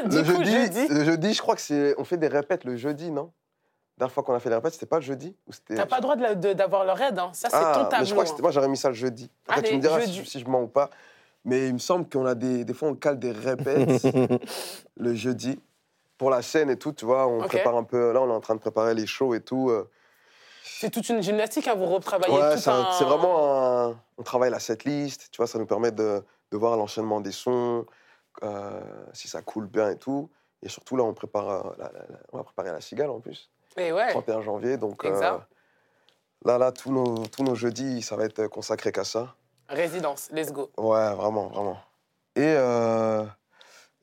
Le coup, jeudi, jeudi, le jeudi, je crois que c'est. On fait des répètes le jeudi, non? La dernière fois qu'on a fait des répètes, c'était pas le jeudi ou c'était... t'as pas le droit de la- de- d'avoir leur aide. Hein. Ça, c'est Ah, ton mais tableau. je crois que c'était moi, j'aurais mis ça le jeudi. Après, tu me diras si je mens ou pas. Mais il me semble qu'on a des. Des fois, on cale des répètes le jeudi pour la scène et tout, tu vois. On prépare un peu. Là, on est en train de préparer les shows et tout. euh. C'est toute une gymnastique, hein, vous retravaillez Ouais, tout c'est un- c'est vraiment un. On travaille la setlist, tu vois, ça nous permet de, de voir l'enchaînement des sons, euh, si ça coule bien et tout. Et surtout, là, on, prépare, euh, la- la- la- on va préparer la cigale en plus, Et ouais. 31 janvier. Donc, euh, Exact. là, là, tous nos, tous nos jeudis, ça va être consacré qu'à ça. Résidence, let's go. Ouais, vraiment, vraiment. Et, euh,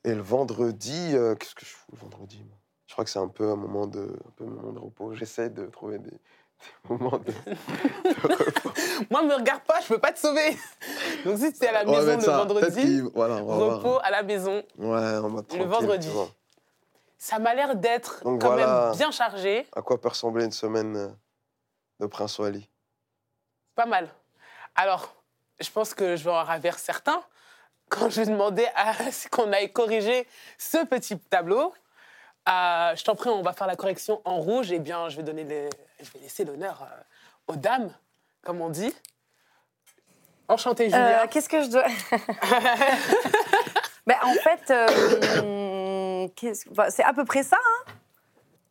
et le vendredi, euh, qu'est-ce que je fous le vendredi Je crois que c'est un peu un moment de, un peu un moment de repos. J'essaie de trouver des, des moments de, de repos. Moi, me regarde pas, je peux pas te sauver. Donc si tu es à la On va maison le ça. Vendredi, qu'il- voilà, on va voir. repos à la maison, Ouais, en mode tranquille, vendredi. tu vois. ça m'a l'air d'être quand voilà. même bien chargé. À quoi peut ressembler une semaine euh, de Prince Wally? Pas mal. Alors, je pense que je vais en ravir certains quand je vais demander à ce qu'on aille corriger ce petit tableau. Euh, je t'en prie, on va faire la correction en rouge. Eh bien, je vais, donner les- je vais laisser l'honneur euh, aux dames, comme on dit. Enchantée, Julia. Euh, Qu'est-ce que je dois. Ben, en fait, euh, enfin, c'est à peu près ça. hein.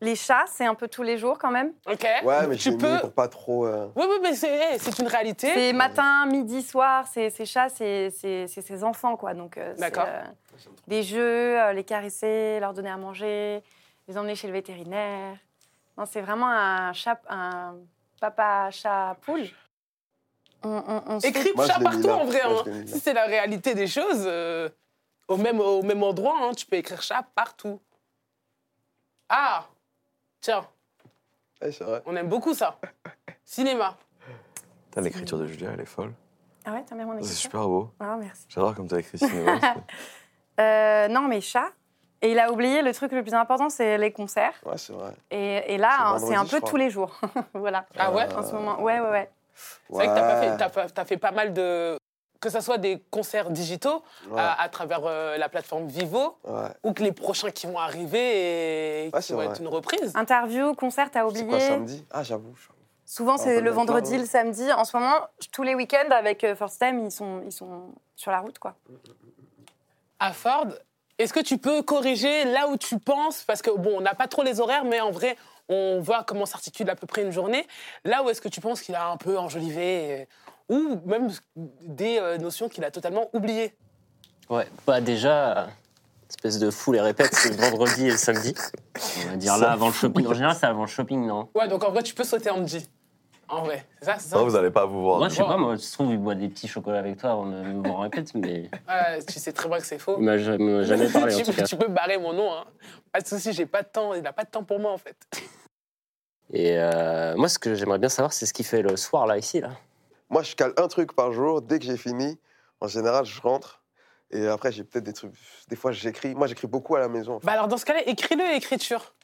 Les chats, c'est un peu tous les jours quand même. ok. Ouais, mais tu peux. pour pas trop. euh, Oui, oui, mais c'est c'est une réalité. C'est matin, midi, soir. C'est ces chats, c'est ses enfants, quoi. Donc, euh, D'accord. euh, des jeux, euh, les caresser, leur donner à manger, les emmener chez le vétérinaire. Non, c'est vraiment un chat, un papa chat poule. On, Moi, je chat partout en vrai. Moi, hein. Si c'est la réalité des choses, euh, au, même, au même endroit, hein, tu peux écrire chat partout. Ah Tiens, ouais, c'est vrai. on aime beaucoup ça. Cinéma. Putain, L'écriture de Julia, elle est folle. Ah ouais, t'as bien mon C'est super beau. Ah, merci. J'adore comme t'as écrit cinéma. Euh, non, mais chat. Et il a oublié le truc le plus important, c'est les concerts. Ouais, c'est vrai. Et, et là, C'est hein, un peu tous les jours. voilà. Ah ouais En ce moment. Ouais, ouais, ouais. C'est vrai que t'as fait, t'as pas- t'as fait pas mal de. Que ce soit des concerts digitaux Ouais, à, à travers euh, la plateforme Vivo ouais. ou que les prochains qui vont arriver et Ouais, qui c'est vont vrai. être une reprise. Interview, concert, t'as C'est oublié. quoi samedi? Ah, j'avoue. Souvent, c'est le d'accord, vendredi, le samedi. En ce moment, tous les week-ends avec euh, First Time, ils sont, ils sont sur la route, quoi. À Ford, est-ce que tu peux corriger là où tu penses? Parce que, bon, on n'a pas trop les horaires, mais en vrai, on voit comment s'articule à peu près une journée. Là où est-ce que tu penses qu'il a un peu enjolivé ou même des euh, notions qu'il a totalement oubliées Ouais, bah déjà, euh, espèce de fou, les répètes, c'est le vendredi et le samedi. On va dire là, avant le shopping. En général, c'est avant le shopping, non? Ouais, donc en vrai, tu peux sauter Andy. En vrai, c'est ça, c'est ça? Ça, vous allez pas vous voir. Moi, je sais pas, moi, je trouve il boit des petits chocolats avec toi, on me répète, mais Ouais, tu sais très bien que c'est faux. il m'a jamais, il m'a jamais parlé en tu, tout cas. tu peux barrer mon nom. Hein. Pas de souci, j'ai pas de temps. Il n'a pas de temps pour moi en fait. Et euh, moi, ce que j'aimerais bien savoir, c'est ce qu'il fait le soir là, ici, là. Moi, je cale un truc par jour. Dès que j'ai fini, en général, je rentre. Et après, j'ai peut-être des trucs. Des fois, j'écris. Moi, j'écris beaucoup à la maison. en fait. Bah alors dans ce cas-là, écris-le écriture.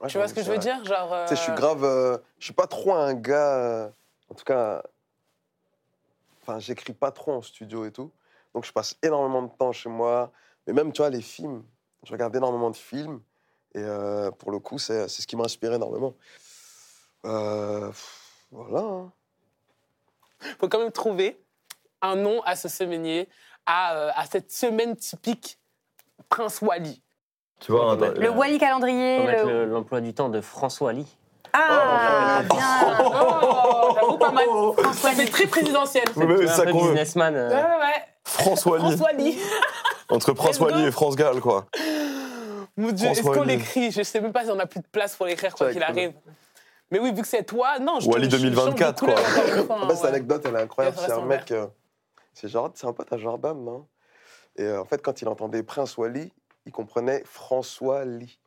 Ouais, Tu vois ce que je veux vrai. dire? Genre. Tu sais, je suis euh, grave. euh, je suis pas trop un gars. euh, en tout cas. Enfin, j'écris pas trop en studio et tout. Donc, je passe énormément de temps chez moi. Mais même, tu vois, les films. Je regarde énormément de films. Et euh, pour le coup, c'est c'est ce qui m'inspire énormément. Euh, pff, voilà. hein. faut quand même trouver un nom à ce semainier, à, euh, à cette semaine typique Prince Wally. Tu vois, Ouais, un- Le Wally calendrier. On va mettre le- le- l'emploi du temps de François Ali. Ah, bien. Oh, j'avoue pas mal. François Ça fait très présidentiel. Mais un ça peu qu'on veut. businessman. euh, Ouais, ouais, ouais. François Lee. François Lee. Entre François. Lee et France Gall, quoi. Mon Dieu, est-ce qu'on l'écrit? Je sais même pas si on a plus de place pour l'écrire quoi qu'il arrive. Mais oui, vu que c'est toi, non, je Wally je- je change de 2024, couleur quoi. En fait, cette ouais. anecdote, elle est incroyable. C'est un mec. euh, c'est Jordan- c'est un pote à Jordan, non Et euh, en fait, quand il entendait Prince Wally, il comprenait François Lee.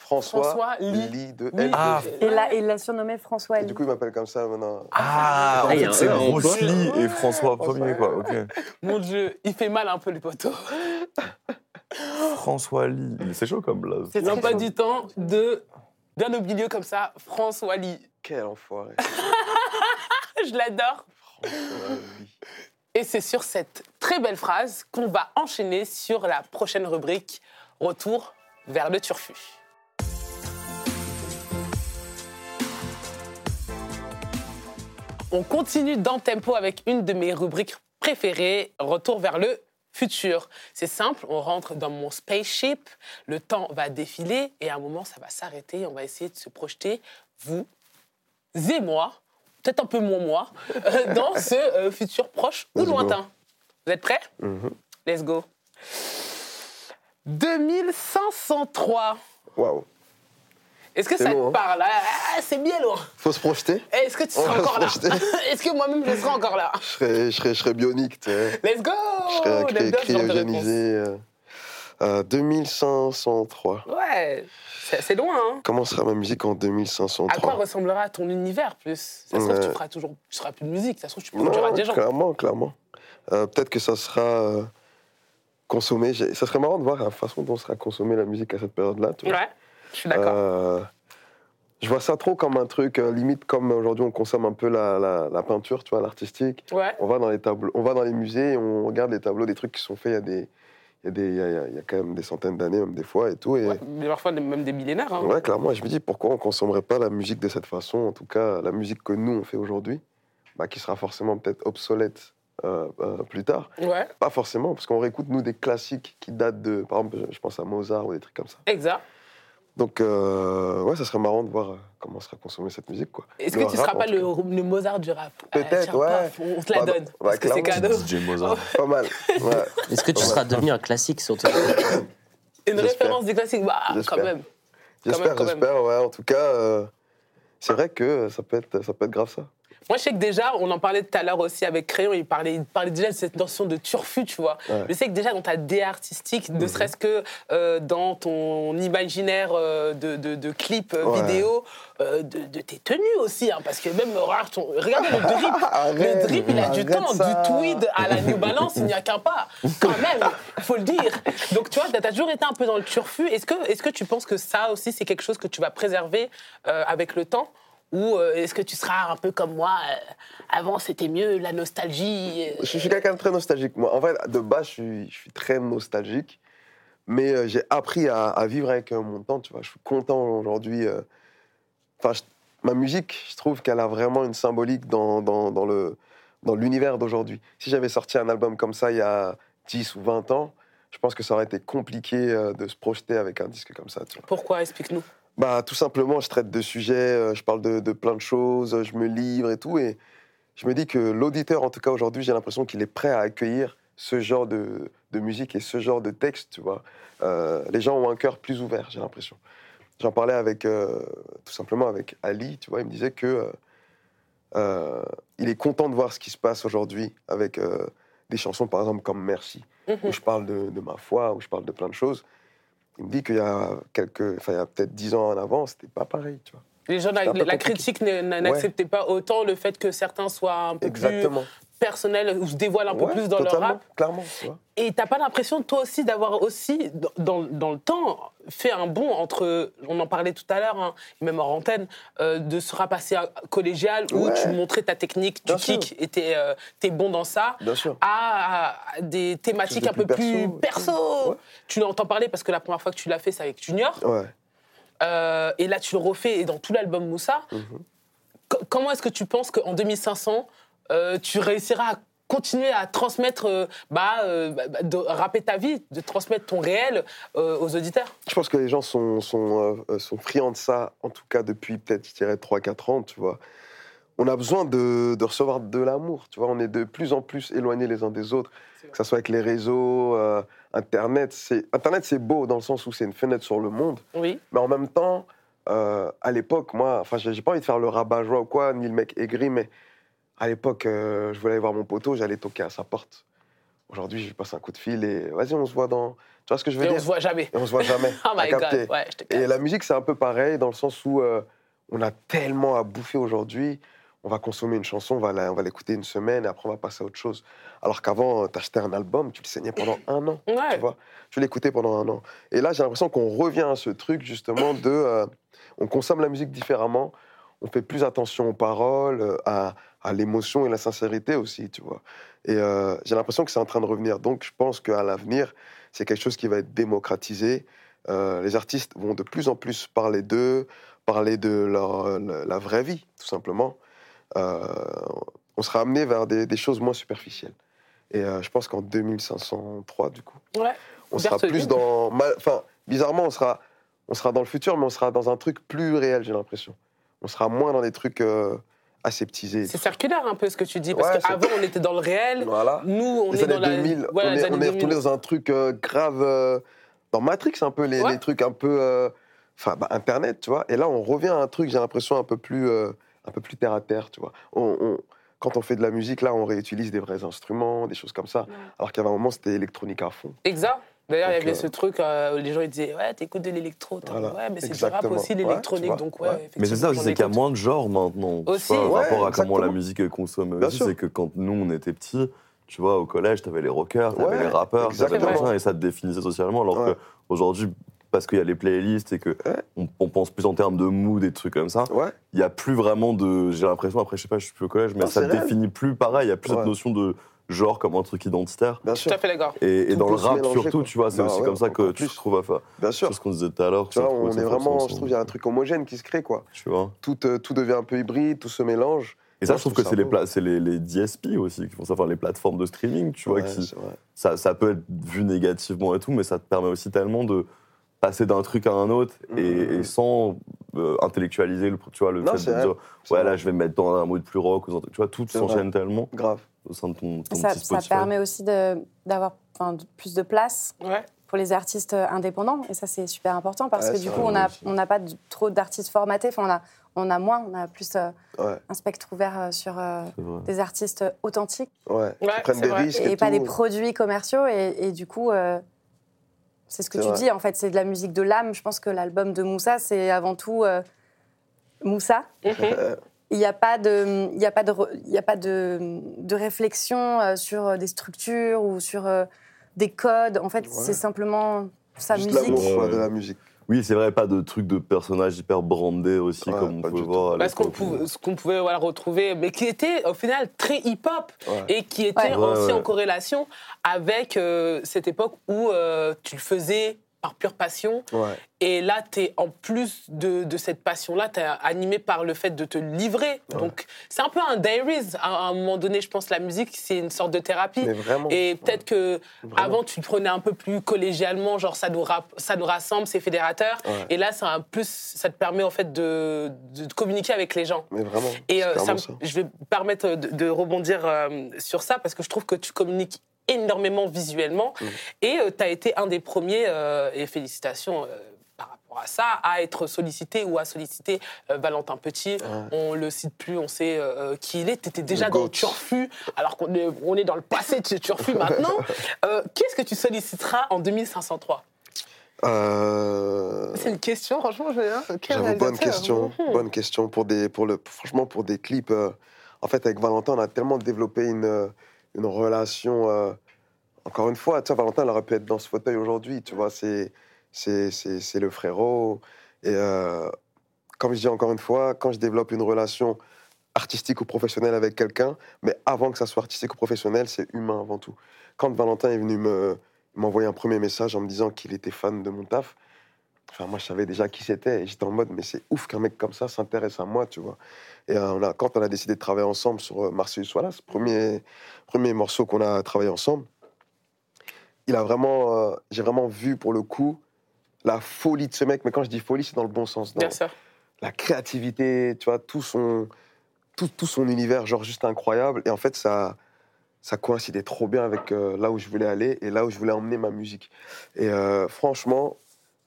François, François Lee. de Oui. L. Ah, Et là, il l'a surnommé François Et Ali. du coup, il m'appelle comme ça maintenant. Ah, en Ah, fait, c'est Bruce. Lee et François François. Ier, quoi. Ok. Mon Dieu, il fait mal un peu le poteau. François Lee. C'est chaud comme blaze. C'est Non, très pas chaud. du temps de d'un au milieu comme ça, François Lee. Quel enfoiré. Je l'adore. Et c'est sur cette très belle phrase qu'on va enchaîner sur la prochaine rubrique Retour vers le turfu. On continue dans Tempo avec une de mes rubriques préférées, Retour vers le futur. C'est simple, on rentre dans mon spaceship, le temps va défiler et à un moment ça va s'arrêter, on va essayer de se projeter, vous et moi, peut-être un peu moins moi, euh, dans ce euh, futur proche ou Let's go. lointain. Vous êtes prêts? Mhm. Let's go. 2503. Waouh. Est-ce que ça long, te hein. parle? Ah, C'est bien loin. Faut se projeter. Est-ce que tu seras encore là? Est-ce que moi-même je serai encore là? Je serais, je serais, je serais bionique, tu sais. Let's go Je serais de cryogénisé. euh, euh, 2503. réponse. Ouais, c'est loin, hein Comment sera ma musique en À quoi 2503 ressemblera ton univers plus? Ça se trouve, tu feras toujours, tu seras plus de musique. Ça se trouve, tu produiras des gens. clairement, clairement. Euh, Peut-être que ça sera euh, consommé. Ça serait marrant de voir la façon dont sera consommée la musique à cette période-là. tu vois. Ouais, je suis d'accord. Euh, je vois ça trop comme un truc, euh, limite comme aujourd'hui on consomme un peu la, la- la peinture, tu vois, l'artistique. Ouais. On va dans les tableaux, on va dans les musées, et on regarde les tableaux, des trucs qui sont faits il y a des, il y a des, il y a, il y a quand même des centaines d'années, même des fois et tout. Et Ouais, mais parfois même des millénaires. Hein. ouais, clairement, je me dis pourquoi on consommerait pas la musique de cette façon, en tout cas la musique que nous on fait aujourd'hui, bah, qui sera forcément peut-être obsolète euh, euh, plus tard. Ouais, Pas forcément, parce qu'on réécoute nous des classiques qui datent de, par exemple, je pense à Mozart ou des trucs comme ça. exact. Donc euh, ouais, ça serait marrant de voir euh, comment sera consommée cette musique, quoi. Est-ce que tu rap, seras pas le, Mozart du rap? Peut-être, tiens, ouais. paf, On te la Bah, donne. bah, parce que c'est cadeau. DJ Mozart. Pas mal. Ouais. Est-ce que tu seras devenu un classique surtout Une référence des classiques, bah, quand même. J'espère, quand même. j'espère, ouais. En tout cas, euh, c'est vrai que ça peut, être, ça peut être grave ça. Moi, je sais que déjà, on en parlait tout à l'heure aussi avec Crayon, il parlait, il parlait déjà de cette notion de turfu, tu vois. Ouais. Je sais que déjà, dans ta DA artistique, ne Mhm. serait-ce que euh, dans ton imaginaire euh, de, de, de clips euh, Ouais. vidéo, euh, de, de tes tenues aussi, hein, parce que même, regardez le drip, le Arrête, drip, il a du temps, ça. du tweed à la New Balance, il n'y a qu'un pas, quand même, il faut le dire. Donc, tu vois, tu as toujours été un peu dans le turfu. Est-ce que, est que tu penses que ça aussi, c'est quelque chose que tu vas préserver avec le temps? Ou euh, est-ce que tu seras un peu comme moi euh, Avant, c'était mieux, la nostalgie. euh, Je, suis quelqu'un de très nostalgique. Moi, en fait, de base, je suis, je suis très nostalgique. Mais j'ai appris à, à vivre avec mon temps, tu vois. Je suis content aujourd'hui. Enfin, je- ma musique, je trouve qu'elle a vraiment une symbolique dans, dans, dans le dans l'univers d'aujourd'hui. Si j'avais sorti un album comme ça il y a 10 ou 20 ans, je pense que ça aurait été compliqué de se projeter avec un disque comme ça, tu vois. Pourquoi? Explique-nous. Bah, tout simplement, je traite de sujets, euh, je parle de, de plein de choses, je me livre et tout. Et je me dis que l'auditeur, en tout cas aujourd'hui, j'ai l'impression qu'il est prêt à accueillir ce genre de, de musique et ce genre de texte, tu vois. Euh, les gens ont un cœur plus ouvert, j'ai l'impression. J'en parlais avec, euh, tout simplement avec Ali, tu vois, il me disait que euh, il est content de voir ce qui se passe aujourd'hui avec des chansons, par exemple, comme Merci, Mhm. où je parle de, de ma foi, où je parle de plein de choses. Il me dit qu'il y a quelques, enfin, il y a peut-être dix ans en avant, c'était pas pareil, tu vois. Les gens, la, critique n'acceptait pas autant le fait que certains soient un peu Exactement. plus personnels ou se dévoilent un peu Ouais, plus dans leur rap. Clairement, tu vois. Et t'as pas l'impression, toi aussi, d'avoir aussi, dans, dans le temps, fait un bond entre, on en parlait tout à l'heure, hein, même hors antenne, euh, de ce rap assez collégial où Ouais. tu montrais ta technique, tu Bien sûr. kick et t'es euh, t'es bon dans ça, à, à des thématiques un peu plus plus perso, ouais. Tu l'entends parler parce que la première fois que tu l'as fait, c'est avec Junior. Ouais. Euh, et là, tu le refais et dans tout l'album Moussa. Mhm. Co- comment est-ce que tu penses qu'en 2500, euh, tu réussiras à continuer à transmettre, euh, bah, euh, bah, bah, de rapper ta vie, de transmettre ton réel euh, aux auditeurs Je pense que les gens sont, sont, euh, sont friands de ça, en tout cas depuis peut-être, je dirais, 3-4 ans, tu vois. On a besoin de, de recevoir de l'amour, tu vois. On est de plus en plus éloignés les uns des autres, que ce soit avec les réseaux, euh, Internet. C'est, Internet, c'est beau dans le sens où c'est une fenêtre sur le monde, Oui. mais en même temps, euh, à l'époque, moi, enfin, j'ai j'ai pas envie de faire le rabat-joie ou quoi, ni le mec aigri, mais à l'époque, euh, je voulais aller voir mon poteau, j'allais toquer à sa porte. Aujourd'hui, je lui passe un coup de fil et vas-y, on se voit dans. Tu vois ce que je veux Et on dire? se voit jamais. Et on se voit jamais. Oh my god. Ouais, je te Et la musique, c'est un peu pareil, dans le sens où euh, on a tellement à bouffer aujourd'hui. On va consommer une chanson, on va on l'écouter une semaine, et après on va passer à autre chose. Alors qu'avant, t'achetais un album, tu le saignais pendant un an, Ouais. tu vois? Tu l'écoutais pendant un an. Et là, j'ai l'impression qu'on revient à ce truc, justement, de... euh, on consomme la musique différemment, on fait plus attention aux paroles, à, à l'émotion et la sincérité aussi, tu vois. Et euh, j'ai l'impression que c'est en train de revenir. Donc, je pense qu'à l'avenir, c'est quelque chose qui va être démocratisé. Euh, les artistes vont de plus en plus parler d'eux, parler de leur, la, vraie vie, tout simplement. Euh, on sera amené vers des, des choses moins superficielles. Et je pense qu'en 2503, du coup, Ouais. on sera plus dans. Enfin, bizarrement, on sera, on sera dans le futur, mais on sera dans un truc plus réel, j'ai l'impression. On sera moins dans des trucs euh, C'est circulaire un peu ce que tu dis, parce Ouais, qu'avant on était dans le réel, Voilà. nous on les est dans la. 2000, Voilà, on les est, on est 2000. retourné dans un truc euh, grave. euh, dans Matrix, un peu, les, Ouais. les trucs un peu. euh, Enfin, bah, Internet, tu vois. Et là, on revient à un truc, j'ai l'impression, un peu plus. un peu plus terre à terre, tu vois. On- on- quand on fait de la musique, là, on réutilise des vrais instruments, des choses comme ça. Alors qu'à un moment, c'était électronique à fond. Exact. D'ailleurs, il y avait euh, ce truc euh, où les gens ils disaient Ouais, t'écoutes de l'électro. Voilà, Ouais, mais c'est du rap aussi, Ouais, l'électronique. donc, ouais, ouais. Mais c'est ça aussi, c'est qu'il y a moins de genres maintenant. Aussi. vois, par Ouais, rapport à comment la musique est consommée aussi. C'est que quand nous, on était petits, tu vois, au collège, t'avais les rockers, t'avais Ouais, les rappeurs, t'avais machin, et ça te définissait socialement. Alors Ouais. qu'aujourd'hui, parce qu'il y a les playlists et que Ouais. on, on pense plus en termes de mood et de trucs comme ça, Ouais, il n'y a plus vraiment de. J'ai l'impression, après, je sais pas, je suis plus au collège, mais Non, ça réel. définit plus pareil. Il y a plus Ouais. cette notion de genre comme un truc identitaire. bien Tout sûr. à fait d'accord. Et, et Tout dans le rap surtout, quoi. tu vois, c'est Bah aussi ouais, comme ça que tu plus. trouves. Enfin, Bien sûr. c'est ce qu'on disait tout à l'heure. Tu vois, on est vraiment, je trouve, il y a un truc homogène qui se crée, quoi. Tu vois. Tout, euh, tout devient un peu hybride, tout se mélange. Et ça, Moi, je trouve que c'est les, beau. pla- c'est les, les DSP aussi qui font ça, enfin les plateformes de streaming, tu vois, Ouais, qui, ça, ça peut être vu négativement et tout, mais ça te permet aussi tellement de passer d'un truc à un autre et, Mhm. et sans euh, intellectualiser le, tu vois, le Non, fait c'est de vrai. dire, ouais, vrai. là, je vais me mettre dans un mode plus rock, ou tu vois, tout C'est s'enchaîne tellement Grave. Au sein de ton, ton Ça, petit ça Spotify. permet aussi d'avoir plus de place Ouais. pour les artistes euh, indépendants. Et ça, c'est super important parce Ouais, que du coup, on n'a on pas de- trop d'artistes formatés. Enfin, on a, on a moins, on a plus euh, Ouais, un spectre ouvert euh, sur euh, des artistes authentiques ouais. Ouais, Qui prennent des vrai. risques et, et, pas des produits commerciaux. Et, et du coup, euh, c'est ce que tu vrai. dis, en fait, c'est de la musique de l'âme. Je pense que l'album de Moussa, c'est avant tout euh, Moussa. Mhm. Il n'y a pas de, il y a pas de, il y a pas de, de réflexion euh, sur euh, des structures ou sur euh, des codes. En fait, Ouais. c'est simplement sa Juste musique. l'amour de la musique. Oui, c'est vrai, pas de trucs de personnages hyper brandés aussi, Ouais, comme on du tout. voir. Parce qu'on pouvait, ce qu'on pouvait voilà, retrouver, mais qui était au final très hip-hop Ouais. et qui était Ouais. aussi Ouais, en corrélation avec euh, cette époque où euh, tu le faisais par pure passion. Ouais. Et là, tu es en plus de, de cette passion-là, tu es animé par le fait de te livrer. Donc, c'est un peu un diaries. À, à un moment donné, je pense la musique, c'est une sorte de thérapie. Mais vraiment. Et peut-être que Vraiment. avant tu le prenais un peu plus collégialement, genre ça nous, ça nous rassemble, c'est fédérateur. Ouais. Et là, ça, un plus, ça te permet en fait de, de communiquer avec les gens. Mais vraiment. Et euh, ça je vais me permettre de, de rebondir euh, sur ça parce que je trouve que tu communiques énormément visuellement Mm. et tu as été un des premiers, euh, et félicitations euh, par rapport à ça, à être sollicité ou à solliciter euh, Valentin Petit. On le cite plus, on sait euh, qui il est. Tu étais déjà Le dans le turfu, alors qu'on est, on est dans le passé de ce turfu maintenant. Euh, Qu'est-ce que tu solliciteras en 2503 Euh, C'est une question, franchement. J'avoue, bonne question. Mhm. Bonne question. Pour des, pour le, franchement, pour des clips, euh, en fait, avec Valentin, on a tellement développé une, euh, une relation. euh, encore une fois, tu vois, Valentin, il aurait pu être dans ce fauteuil aujourd'hui, tu vois, c'est, c'est, c'est, c'est le frérot. Et euh, comme je dis encore une fois, quand je développe une relation artistique ou professionnelle avec quelqu'un, mais avant que ça soit artistique ou professionnel, c'est humain avant tout. Quand Valentin est venu me, m'envoyer un premier message en me disant qu'il était fan de mon taf, Enfin, moi, je savais déjà qui c'était et j'étais en mode, mais c'est ouf qu'un mec comme ça s'intéresse à moi, tu vois. Et euh, on a, quand on a décidé de travailler ensemble sur euh, Marseille Soilas, premier, premier morceau qu'on a travaillé ensemble, il a vraiment, euh, j'ai vraiment vu pour le coup la folie de ce mec. Mais quand je dis folie, c'est dans le bon sens. Bien sûr. la créativité, tu vois, tout son, tout, tout son univers, genre juste incroyable. Et en fait, ça, ça coïncidait trop bien avec euh, là où je voulais aller et là où je voulais emmener ma musique. Et euh, franchement,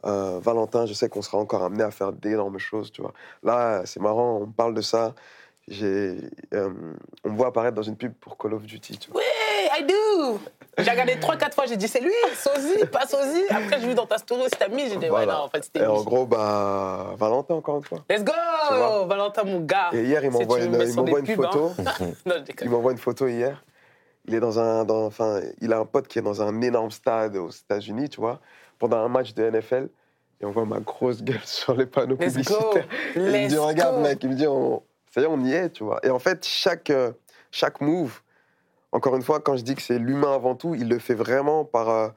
euh, Valentin, je sais qu'on sera encore amené à faire d'énormes choses, tu vois. Là, c'est marrant, on parle de ça. J'ai, euh, on me voit apparaître dans une pub pour Call of Duty, tu vois. Hey, I do J'ai regardé 3-4 fois, j'ai dit c'est lui, sosie, pas sosie. Après, j'ai vu dans ta story t'as mis, j'ai dit ouais, non, en fait, c'était Et en gros, bah, Valentin, encore une fois. Let's go Valentin, mon gars. Et hier, il m'envoie une, il m'envoie une pubs, hein. photo. Non, déconne. Il m'envoie une photo hier. Il est dans un, dans, enfin, il a un pote qui est dans un énorme stade aux États-Unis, tu vois, pendant un match de NFL. Et on voit ma grosse gueule sur les panneaux Let's publicitaires. Il me dit, regarde, go. mec, il me dit, on, ça y est, on y est, tu vois. Et en fait, chaque, euh, chaque move, encore une fois, quand je dis que c'est l'humain avant tout, il le fait vraiment par, euh,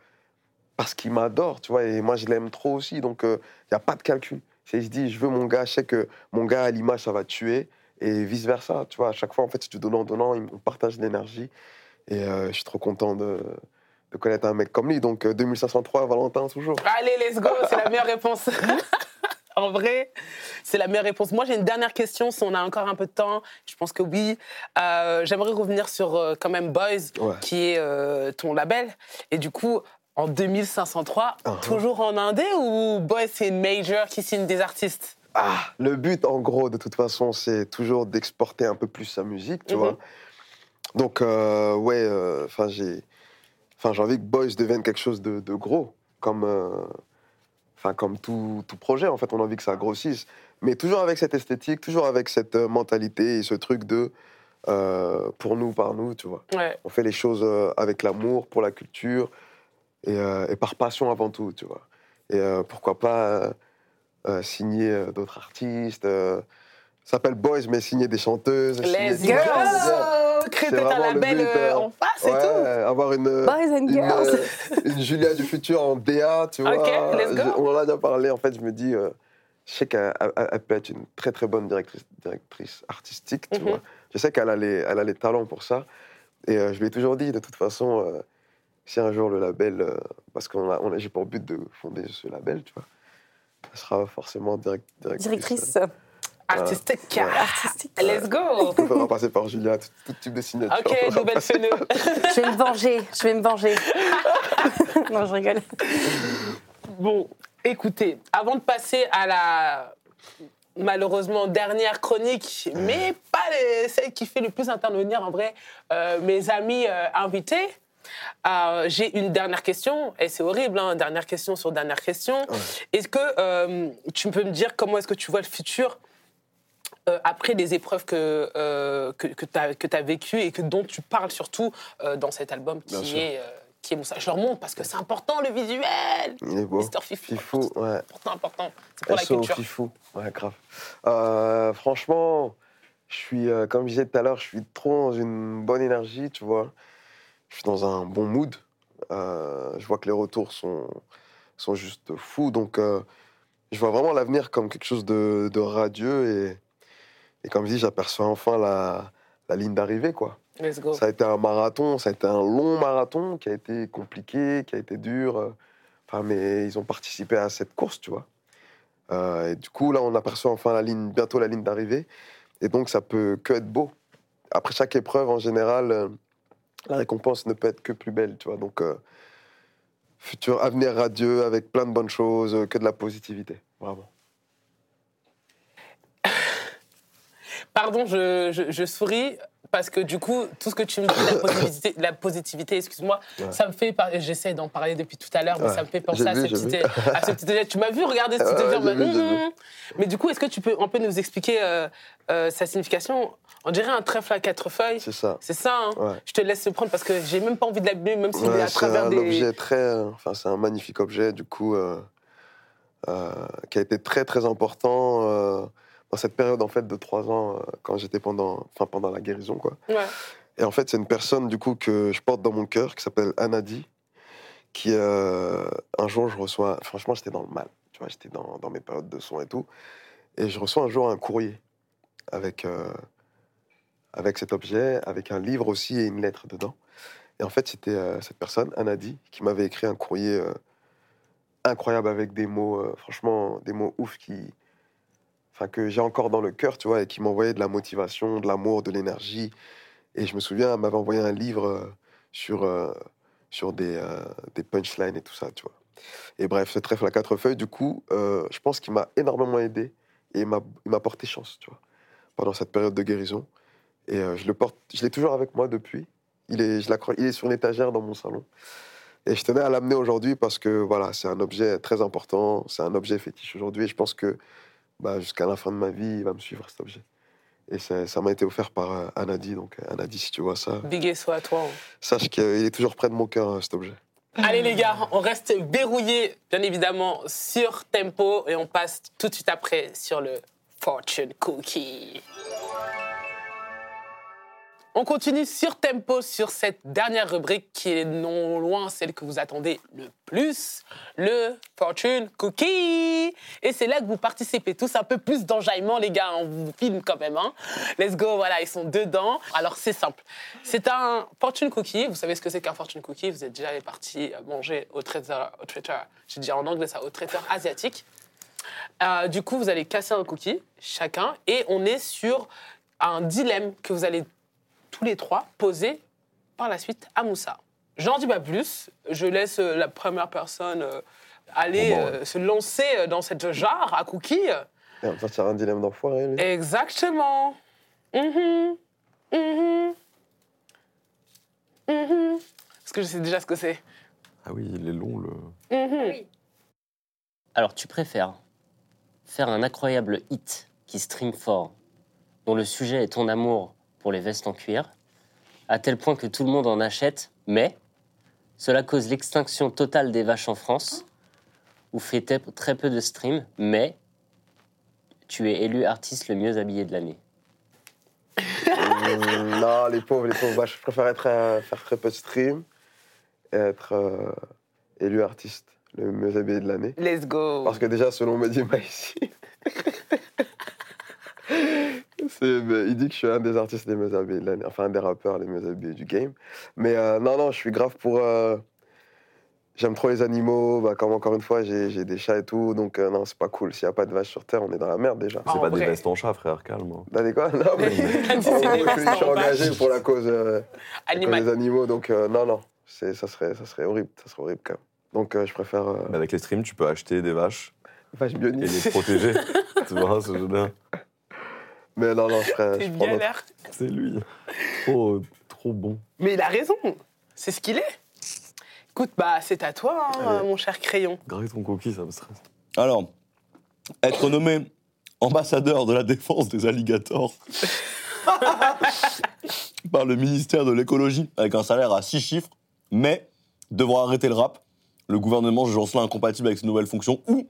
parce qu'il m'adore, tu vois. Et moi, je l'aime trop aussi. Donc, il n'y a pas de calcul. Il se dit, je veux mon gars, je sais que mon gars, à l'image, ça va tuer. Et vice-versa, tu vois. À chaque fois, en fait, c'est du donnant-donnant, on partage l'énergie. Et euh, je suis trop content de, de connaître un mec comme lui. Donc, euh, 2503, Valentin, toujours. Allez, let's go, c'est la meilleure réponse. en vrai, c'est la meilleure réponse. Moi, j'ai une dernière question, si on a encore un peu de temps. Je pense que oui. Euh, J'aimerais revenir sur euh, quand même Boys, Ouais. qui est euh, ton label. Et du coup, en 2503, Uh-huh. toujours en indé ou Boys, c'est une major qui signe des artistes? Ah, le but, en gros, de toute façon, c'est toujours d'exporter un peu plus sa musique, tu Mhm. vois. Donc, euh, ouais, euh, enfin, j'ai, enfin, j'ai envie que Boys devienne quelque chose de, de gros, comme, euh, enfin, comme tout, tout projet. En fait, on a envie que ça grossisse, mais toujours avec cette esthétique, toujours avec cette euh, mentalité et ce truc de euh, pour nous, par nous, tu vois. Ouais. On fait les choses avec l'amour, pour la culture et, euh, et par passion avant tout, tu vois. Et pourquoi pas signer d'autres artistes. ça s'appelle Boys, mais signer des chanteuses. signer- Let's vraiment le label but, euh, euh, en face et Ouais, tout. avoir une, Boys and une, girls. euh, une Julia du futur en DA, tu vois. Ok, let's go. Je- on en a déjà parlé, en fait, je me dis, euh, je sais qu'elle elle- elle peut être une très très bonne directrice, directrice artistique, tu Mhm. vois. Je sais qu'elle a, les- elle a les talents pour ça. Et euh, je lui ai toujours dit, de toute façon, euh, si un jour le label, euh, parce qu'on a, on a- j'ai pour but de fonder ce label, tu vois, elle sera forcément direct- directrice. Directrice Artistique. Ouais. artistique. Let's go On fera passer par Julia, tout, tout type de signature. Ok, nouvelle feneux. Je vais me venger, je vais me venger. non, je rigole. Bon, écoutez, avant de passer à la malheureusement dernière chronique, mais pas les- celle qui fait le plus intervenir en vrai euh, mes amis euh, invités. euh, J'ai une dernière question, et c'est horrible, hein, dernière question sur dernière question. Ouais. Est-ce que euh, tu peux me dire comment est-ce que tu vois le futur euh, après les épreuves que, euh, que, que tu as, vécues et que, dont tu parles surtout euh, dans cet album qui est, qui est Moussa Je leur montre parce que c'est important le visuel. Il est beau. Mister Fifou. Fifou, ouais. Important, important. C'est pour la culture. Fifou, ouais, grave. Franchement, je suis, comme je disais tout à l'heure, je suis trop dans une bonne énergie, tu vois. Je suis dans un bon mood. Je vois que les retours sont, sont juste fous. Donc, je vois vraiment l'avenir comme quelque chose de, de radieux. Et, et comme je dis, j'aperçois enfin la, la ligne d'arrivée, quoi. Let's go. Ça a été un marathon, ça a été un long marathon qui a été compliqué, qui a été dur. euh, Enfin, mais ils ont participé à cette course, tu vois. Euh, et du coup, là, on aperçoit enfin la ligne, bientôt la ligne d'arrivée. Et donc, ça peut que être beau. Après chaque épreuve, en général, euh, la récompense ne peut être que plus belle, tu vois. Donc, euh, futur avenir radieux avec plein de bonnes choses, que de la positivité. Vraiment. Pardon, je, je- je souris parce que du coup, tout ce que tu me dis, la positivité, la positivité excuse-moi, Ouais. ça me fait. par- J'essaie d'en parler depuis tout à l'heure, mais Ouais. ça me fait penser à, vu, ce petit, vu. à ce petit. Tu m'as vu regarder ce petit ouais, vu. hum, hum. Mais du coup, est-ce que tu peux un peu nous expliquer euh, euh, sa signification? On dirait un trèfle à quatre feuilles. C'est ça. C'est ça, hein. Je te laisse le prendre parce que j'ai même pas envie de l'abîmer, même s'il est à c'est travers un des. objet très, enfin c'est un magnifique objet du coup euh, qui a été très très important dans cette période en fait de trois ans euh, quand j'étais pendant, enfin pendant la guérison quoi. Ouais. Et en fait c'est une personne du coup que je porte dans mon cœur qui s'appelle Anadi, qui euh, un jour je reçois, franchement j'étais dans le mal, tu vois j'étais dans, dans mes périodes de son et tout, et je reçois un jour un courrier avec euh, avec cet objet, avec un livre aussi et une lettre dedans. Et en fait, c'était euh, cette personne, Anadi, qui m'avait écrit un courrier incroyable avec des mots, franchement, des mots ouf qui, que j'ai encore dans le cœur, tu vois, et qui m'envoyait de la motivation, de l'amour, de l'énergie. Et je me souviens, elle m'avait envoyé un livre euh, sur, euh, sur des, euh, des punchlines et tout ça, tu vois. Et bref, ce trèfle à quatre feuilles, du coup, je pense qu'il m'a énormément aidé et il m'a porté chance, tu vois, pendant cette période de guérison. Et je le porte, je l'ai toujours avec moi depuis. Il est, je il est sur l'étagère dans mon salon. Et je tenais à l'amener aujourd'hui parce que voilà, c'est un objet très important, c'est un objet fétiche aujourd'hui. Et je pense que bah, jusqu'à la fin de ma vie, il va me suivre cet objet. Et ça m'a été offert par euh, Anadi. Donc euh, Anadi, si tu vois ça, Big soit à toi. hein. sache qu'il est toujours près de mon cœur, euh, cet objet. Allez les gars, on reste verrouillé bien évidemment sur Tempo et on passe tout de suite après sur le Fortune Cookie. On continue sur Tempo sur cette dernière rubrique qui est non loin celle que vous attendez le plus, le Fortune Cookie. Et c'est là que vous participez tous un peu plus d'enjaillement les gars, on vous filme quand même. Hein. Let's go, voilà, ils sont dedans. Alors c'est simple, c'est un Fortune Cookie. Vous savez ce que c'est qu'un Fortune Cookie? Vous êtes déjà parti manger au traiteur, au traiteur, j'ai dit en anglais ça, au traiteur asiatique. Euh, du coup, vous allez casser un cookie, chacun, et on est sur un dilemme que vous allez tous les trois poser par la suite à Moussa. J'en dis pas plus, je laisse euh, la première personne euh, aller Bon, euh, se lancer dans cette jarre à cookies. Et on va sortir un dilemme d'enfoiré, lui. Exactement. Mhm. Mhm. Mhm. Parce que je sais déjà ce que c'est? Ah oui, il est long le. Mhm. Alors, tu préfères faire un incroyable hit qui stream fort, dont le sujet est ton amour pour les vestes en cuir, à tel point que tout le monde en achète, mais cela cause l'extinction totale des vaches en France, ou fait très peu de streams, mais tu es élu artiste le mieux habillé de l'année. Non, les pauvres, les pauvres. Bah, je préfère être, euh, faire très peu de stream et être euh, élu artiste le mieux habillé de l'année. Let's go. Parce que déjà, selon Medima ici, il dit que je suis un des artistes les mieux habillés de l'année, enfin un des rappeurs les mieux habillés du game. Mais euh, non, non, je suis grave pour. euh, J'aime trop les animaux, bah, comme encore une fois, j'ai j'ai des chats et tout, donc euh, non, c'est pas cool. S'il n'y a pas de vaches sur Terre, on est dans la merde déjà. Ah, C'est en pas vrai. des vestes en chat, frère, calme. hein. T'as dit quoi? Non, mais Il a dit en c'est gros, des je suis, je suis vaches en engagé vache. pour la cause, euh, la cause Animal. des animaux, donc euh, non, non, c'est- ça serait, ça serait horrible, ça serait horrible quand même. Donc euh, je préfère euh, Mais avec les streams, tu peux acheter des vaches vache et bionique. les protéger. tu vois, ce jeu là Mais non, non. T'es je prends bien notre- l'air. C'est lui. Oh, trop bon. Mais il a raison. C'est ce qu'il est. Écoute, bah, c'est à toi, hein, Allez. mon cher crayon. Graver ton coquille, ça me stresse. Alors, être nommé ambassadeur de la défense des alligators par le ministère de l'écologie avec un salaire à 6 chiffres, mais devoir arrêter le rap. Le gouvernement juge cela incompatible avec ses nouvelles fonctions ou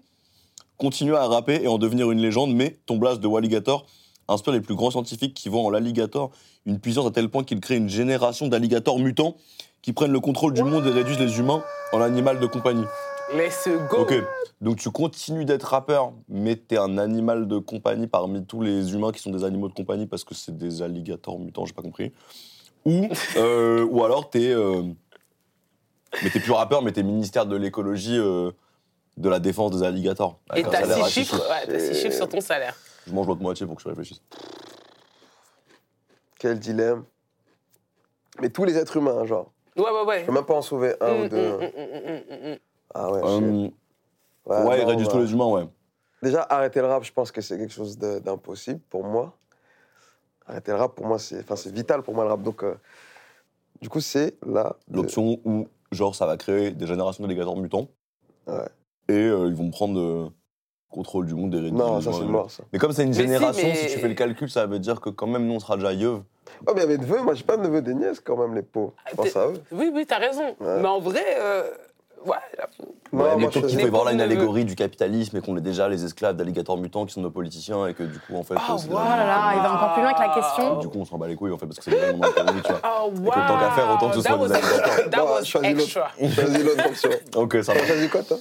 continuer à rapper et en devenir une légende, mais ton blast de Walligator inspire les plus grands scientifiques qui voient en l'alligator une puissance à tel point qu'il crée une génération d'alligators mutants qui prennent le contrôle du monde et réduisent les humains en animal de compagnie. Let's go. Ok, donc tu continues d'être rappeur, mais t'es un animal de compagnie parmi tous les humains qui sont des animaux de compagnie parce que c'est des alligators mutants, j'ai pas compris. Ou, euh, ou alors t'es. euh, mais t'es plus rappeur, mais t'es ministère de l'écologie, euh, de la défense des alligators. Et t'as six chiffres, ouais, t'as six chiffres sur ton salaire. Je mange l'autre moitié pour que je réfléchisse. Quel dilemme. Mais tous les êtres humains, genre. Ouais, ouais, ouais. Je peux même pas en sauver un ou Mm, deux. mm, mm. Ah ouais, shit. ouais, réduisent bah, tous les humains, ouais. Déjà, arrêter le rap, je pense que c'est quelque chose de- d'impossible pour moi. Arrêter le rap, pour moi, c'est enfin, c'est vital pour moi, le rap. Donc, euh, du coup, c'est là. de- L'option où, genre, ça va créer des générations d'alligators mutants. Ouais. Et euh, ils vont prendre contrôle du monde et réduire Non, ça, c'est mort, ça. Mais comme c'est une Mais si, génération, mais- si tu fais le calcul, ça veut dire que quand même, nous, on sera déjà yeuve. Oh, mais il y a mes neveux, moi, j'ai pas de neveux des nièces, quand même, les pauvres. Je pense à eux. Oui, oui, t'as raison. Ouais. Mais en vrai, euh, ouais, Non, Ouais, mais peut-être qu'il faut y voir là une allégorie du capitalisme et qu'on est déjà les esclaves d'alligators mutants qui sont nos politiciens et que du coup, en fait, Ah. Oh là là, il va encore plus loin que la question. Du coup, on s'en bat les couilles en fait parce que c'est le monde économique, tu vois. Oh, wow. que tant qu'à faire, autant que ce soit des alligators. That Non, was choisis l'autre. extra. Choisis l'autre option. Ok, ça va. T'as choisi quoi, toi?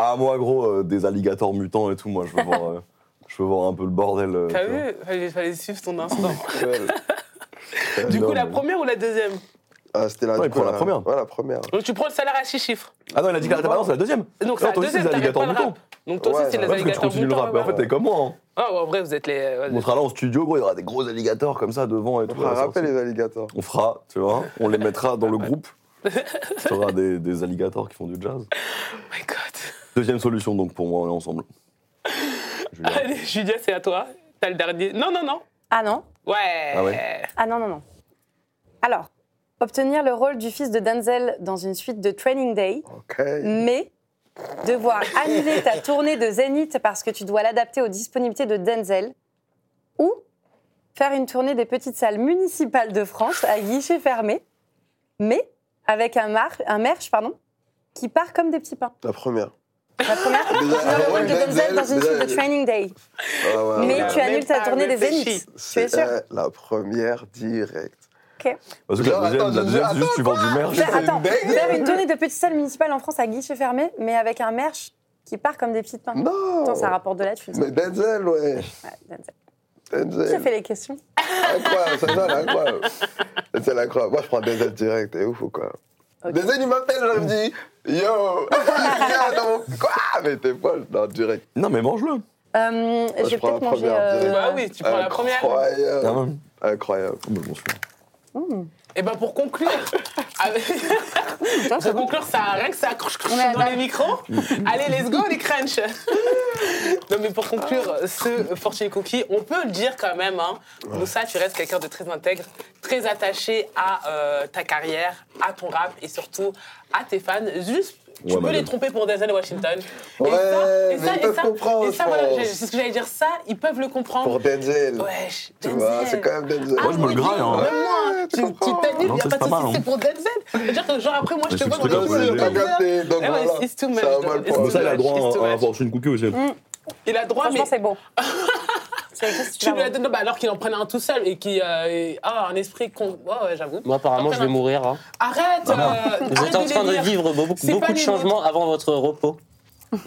Ah, moi, gros, euh, des alligators mutants et tout, moi, je veux voir, euh, je veux voir un peu le bordel. euh, T'as tu vois. vu fallait, fallait suivre ton instant. Ouais. du coup, Non, la mais- première ou la deuxième Ah, c'était la, Ouais, du il prend coup, la première. Ouais, la première. Donc tu prends le salaire à six chiffres. Ah non, il a dit que la non, c'est la deuxième. Donc c'est la toi aussi, deuxième, c'est t'arrêtes alligator pas le rap. mutants. Donc toi Ouais, aussi, c'est ça les va. Ouais, parce que je alligators continue le mutants, rap. Mais en ouais, fait, t'es comme moi. hein. Ah, ouais, en vrai, vous êtes les. ouais, On sera là en studio, gros, il y aura des gros alligators comme ça devant et On tout. fera la rapper sortie. les alligators. On fera, tu vois, on les mettra dans le groupe. Tu auras des, des alligators qui font du jazz. Oh my god. Deuxième solution, donc, pour moi, on est ensemble. Allez, Julia, c'est à toi. T'as le dernier. Non, non, non. Ah non? Ouais. Ah ouais? Ah non, non, non. Alors, obtenir le rôle du fils de Denzel dans une suite de Training Day, Ok. mais devoir annuler ta tournée de Zénith parce que tu dois l'adapter aux disponibilités de Denzel, ou faire une tournée des petites salles municipales de France à guichet fermé, mais avec un, mar un merch pardon, qui part comme des petits pains. La première. La première, tu le rôle de Denzel dans une suite de Training Day, Ah, ouais, mais ouais. tu annules ta tournée des. Zéniths. Tu es C'est sûr la première directe. Parce que la deuxième, attends, la deuxième, c'est attends, juste tu vends du merch. Faire, C'est attends, faire une tournée de petites salles municipales en France à guichet fermé, mais avec un merch qui part comme des petites pains. Non Attends, ça rapporte de la thune. ça. Mais Denzel, ouais. Ouais, Denzel. Qui a Denzel. fait les questions? Incroyable, ça c'est incroyable. Denzel, incroyable. Moi, je prends Denzel direct, t'es ouf ou quoi Ok. Denzel, il m'appelle, je me dis Yo. Quoi? Mais t'es folle Non, direct. Non, mais mange-le. Euh, Je vais prends la peut-être manger. première, euh. Bah oui, tu prends la première. Incroyable. Ah. Incroyable. Bon, super. Et ben pour conclure, avec- pour conclure, ça rien que ça accroche dans ouais. les micros. Allez, let's go les crunch. non mais pour conclure ce Fortune Cookie, on peut le dire quand même. Hein, Moussa, tu restes quelqu'un de très intègre, très attaché à euh, ta carrière, à ton rap et surtout à tes fans. Juste, tu Ouais, peux les tromper pour Denzel Washington. Ouais, et ça, et mais ça, ils et peuvent ça, comprendre, et ça, je voilà, c'est ce que j'allais dire. Ça, ils peuvent le comprendre. Pour Denzel. Wesh, Tu Denzel. vois, c'est quand même Denzel. Ah Moi, je me le graille, hein. Même moi, Ouais, tu Non, il n'y a ça, pas c'est de pas souci, mal, c'est hein. pour Denzel. C'est-à-dire que genre après, moi, je te c'est vois dans donc ouais, voilà. much, C'est un mal pour Moussa, il a droit à un much. fortune cookie aussi. Il a droit, mais Franchement, c'est beau. Tu lui as donné, bah, alors qu'il en prenait un tout seul et qui a un esprit con. Ouais, ouais, j'avoue. Moi, apparemment, je vais mourir. hein. Arrête euh, Vous êtes en train de vivre beaucoup, beaucoup de changements avant votre repos.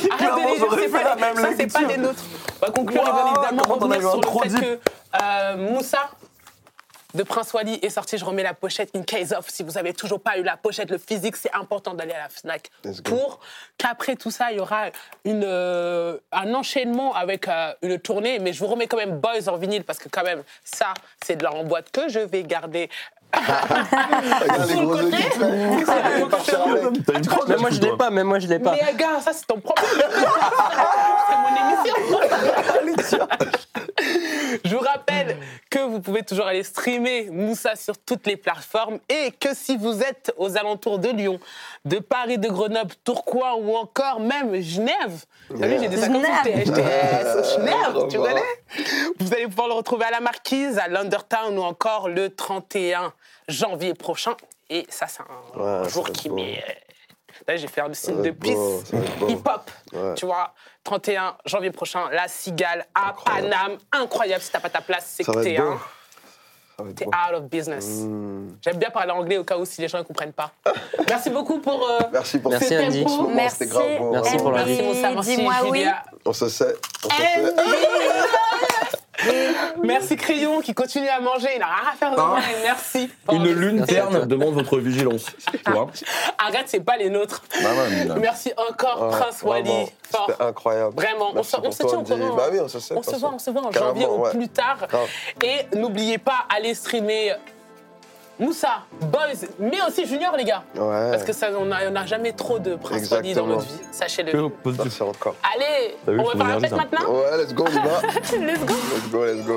C'est pas la les- même Ça, c'est pas les nôtres. On va conclure évidemment revenir sur trop le fait que euh, Moussa de Prince Wally est sorti. Je remets la pochette in case of. Si vous avez toujours pas eu la pochette, le physique, c'est important d'aller à la Fnac pour qu'après tout ça, il y aura une, euh, un enchaînement avec euh, une tournée. Mais je vous remets quand même Boys en vinyle parce que quand même, ça, c'est de la en boîte que je vais garder. Regarde les Sur le gros côté. yeux qui fait. Ça, Il va partir avec. T'as une crotte, Même moi, je l'ai pas, même moi, je l'ai pas. Mais gars, ça c'est ton problème. c'est mon émission. Je vous rappelle que vous pouvez toujours aller streamer Moussa sur toutes les plateformes et que si vous êtes aux alentours de Lyon, de Paris, de Grenoble, Tourcoing ou encore même Genève, vu, j'ai des j'étais HTS Genève, tu connais Vous allez pouvoir le retrouver à la Marquise, à l'Undertown ou encore le 31 janvier prochain. Et ça, c'est un Ouais, jour qui m'est... Là, j'ai fait un signe de peace, hip-hop, Ouais. tu vois. 31 janvier prochain, la Cigale à Incroyable. Paname. Incroyable, si t'as pas ta place, c'est Ça que t'es un- t'es out of business. Hmm. J'aime bien parler anglais au cas où si les gens ne comprennent pas. Merci beaucoup pour euh, Merci pour Merci, Andy. tempo. moment, Merci. c'était grave beau. Merci pour l'invite. Merci, Moussa, merci, Dis-moi oui. Julia. On se sait. On se sait. Merci Crayon qui continue à manger, il n'a rien à faire de Hein moi. et Merci. Une lune terne demande votre vigilance. Tu vois Arrête, c'est pas les nôtres. Bah ouais, mais- Merci encore, Ouais, Prince vraiment, Wally. Fort. C'était incroyable. Vraiment, on Merci se, on pour se toi, tient au Andy. courant. Bah oui, on se sait. de On se toute voit, façon. on se voit en Carrément, janvier au ouais. plus tard. Grave. Et n'oubliez pas, allez streamer Moussa, Boys, mais aussi Junior, les gars. Ouais. Parce que ça, on n'a on a jamais trop de Prince Wally dans notre vie, sachez-le. Que Ça, c'est encore. Allez, vu, on va faire la fête maintenant Ouais, let's go, on y va. Let's go Let's go, let's go.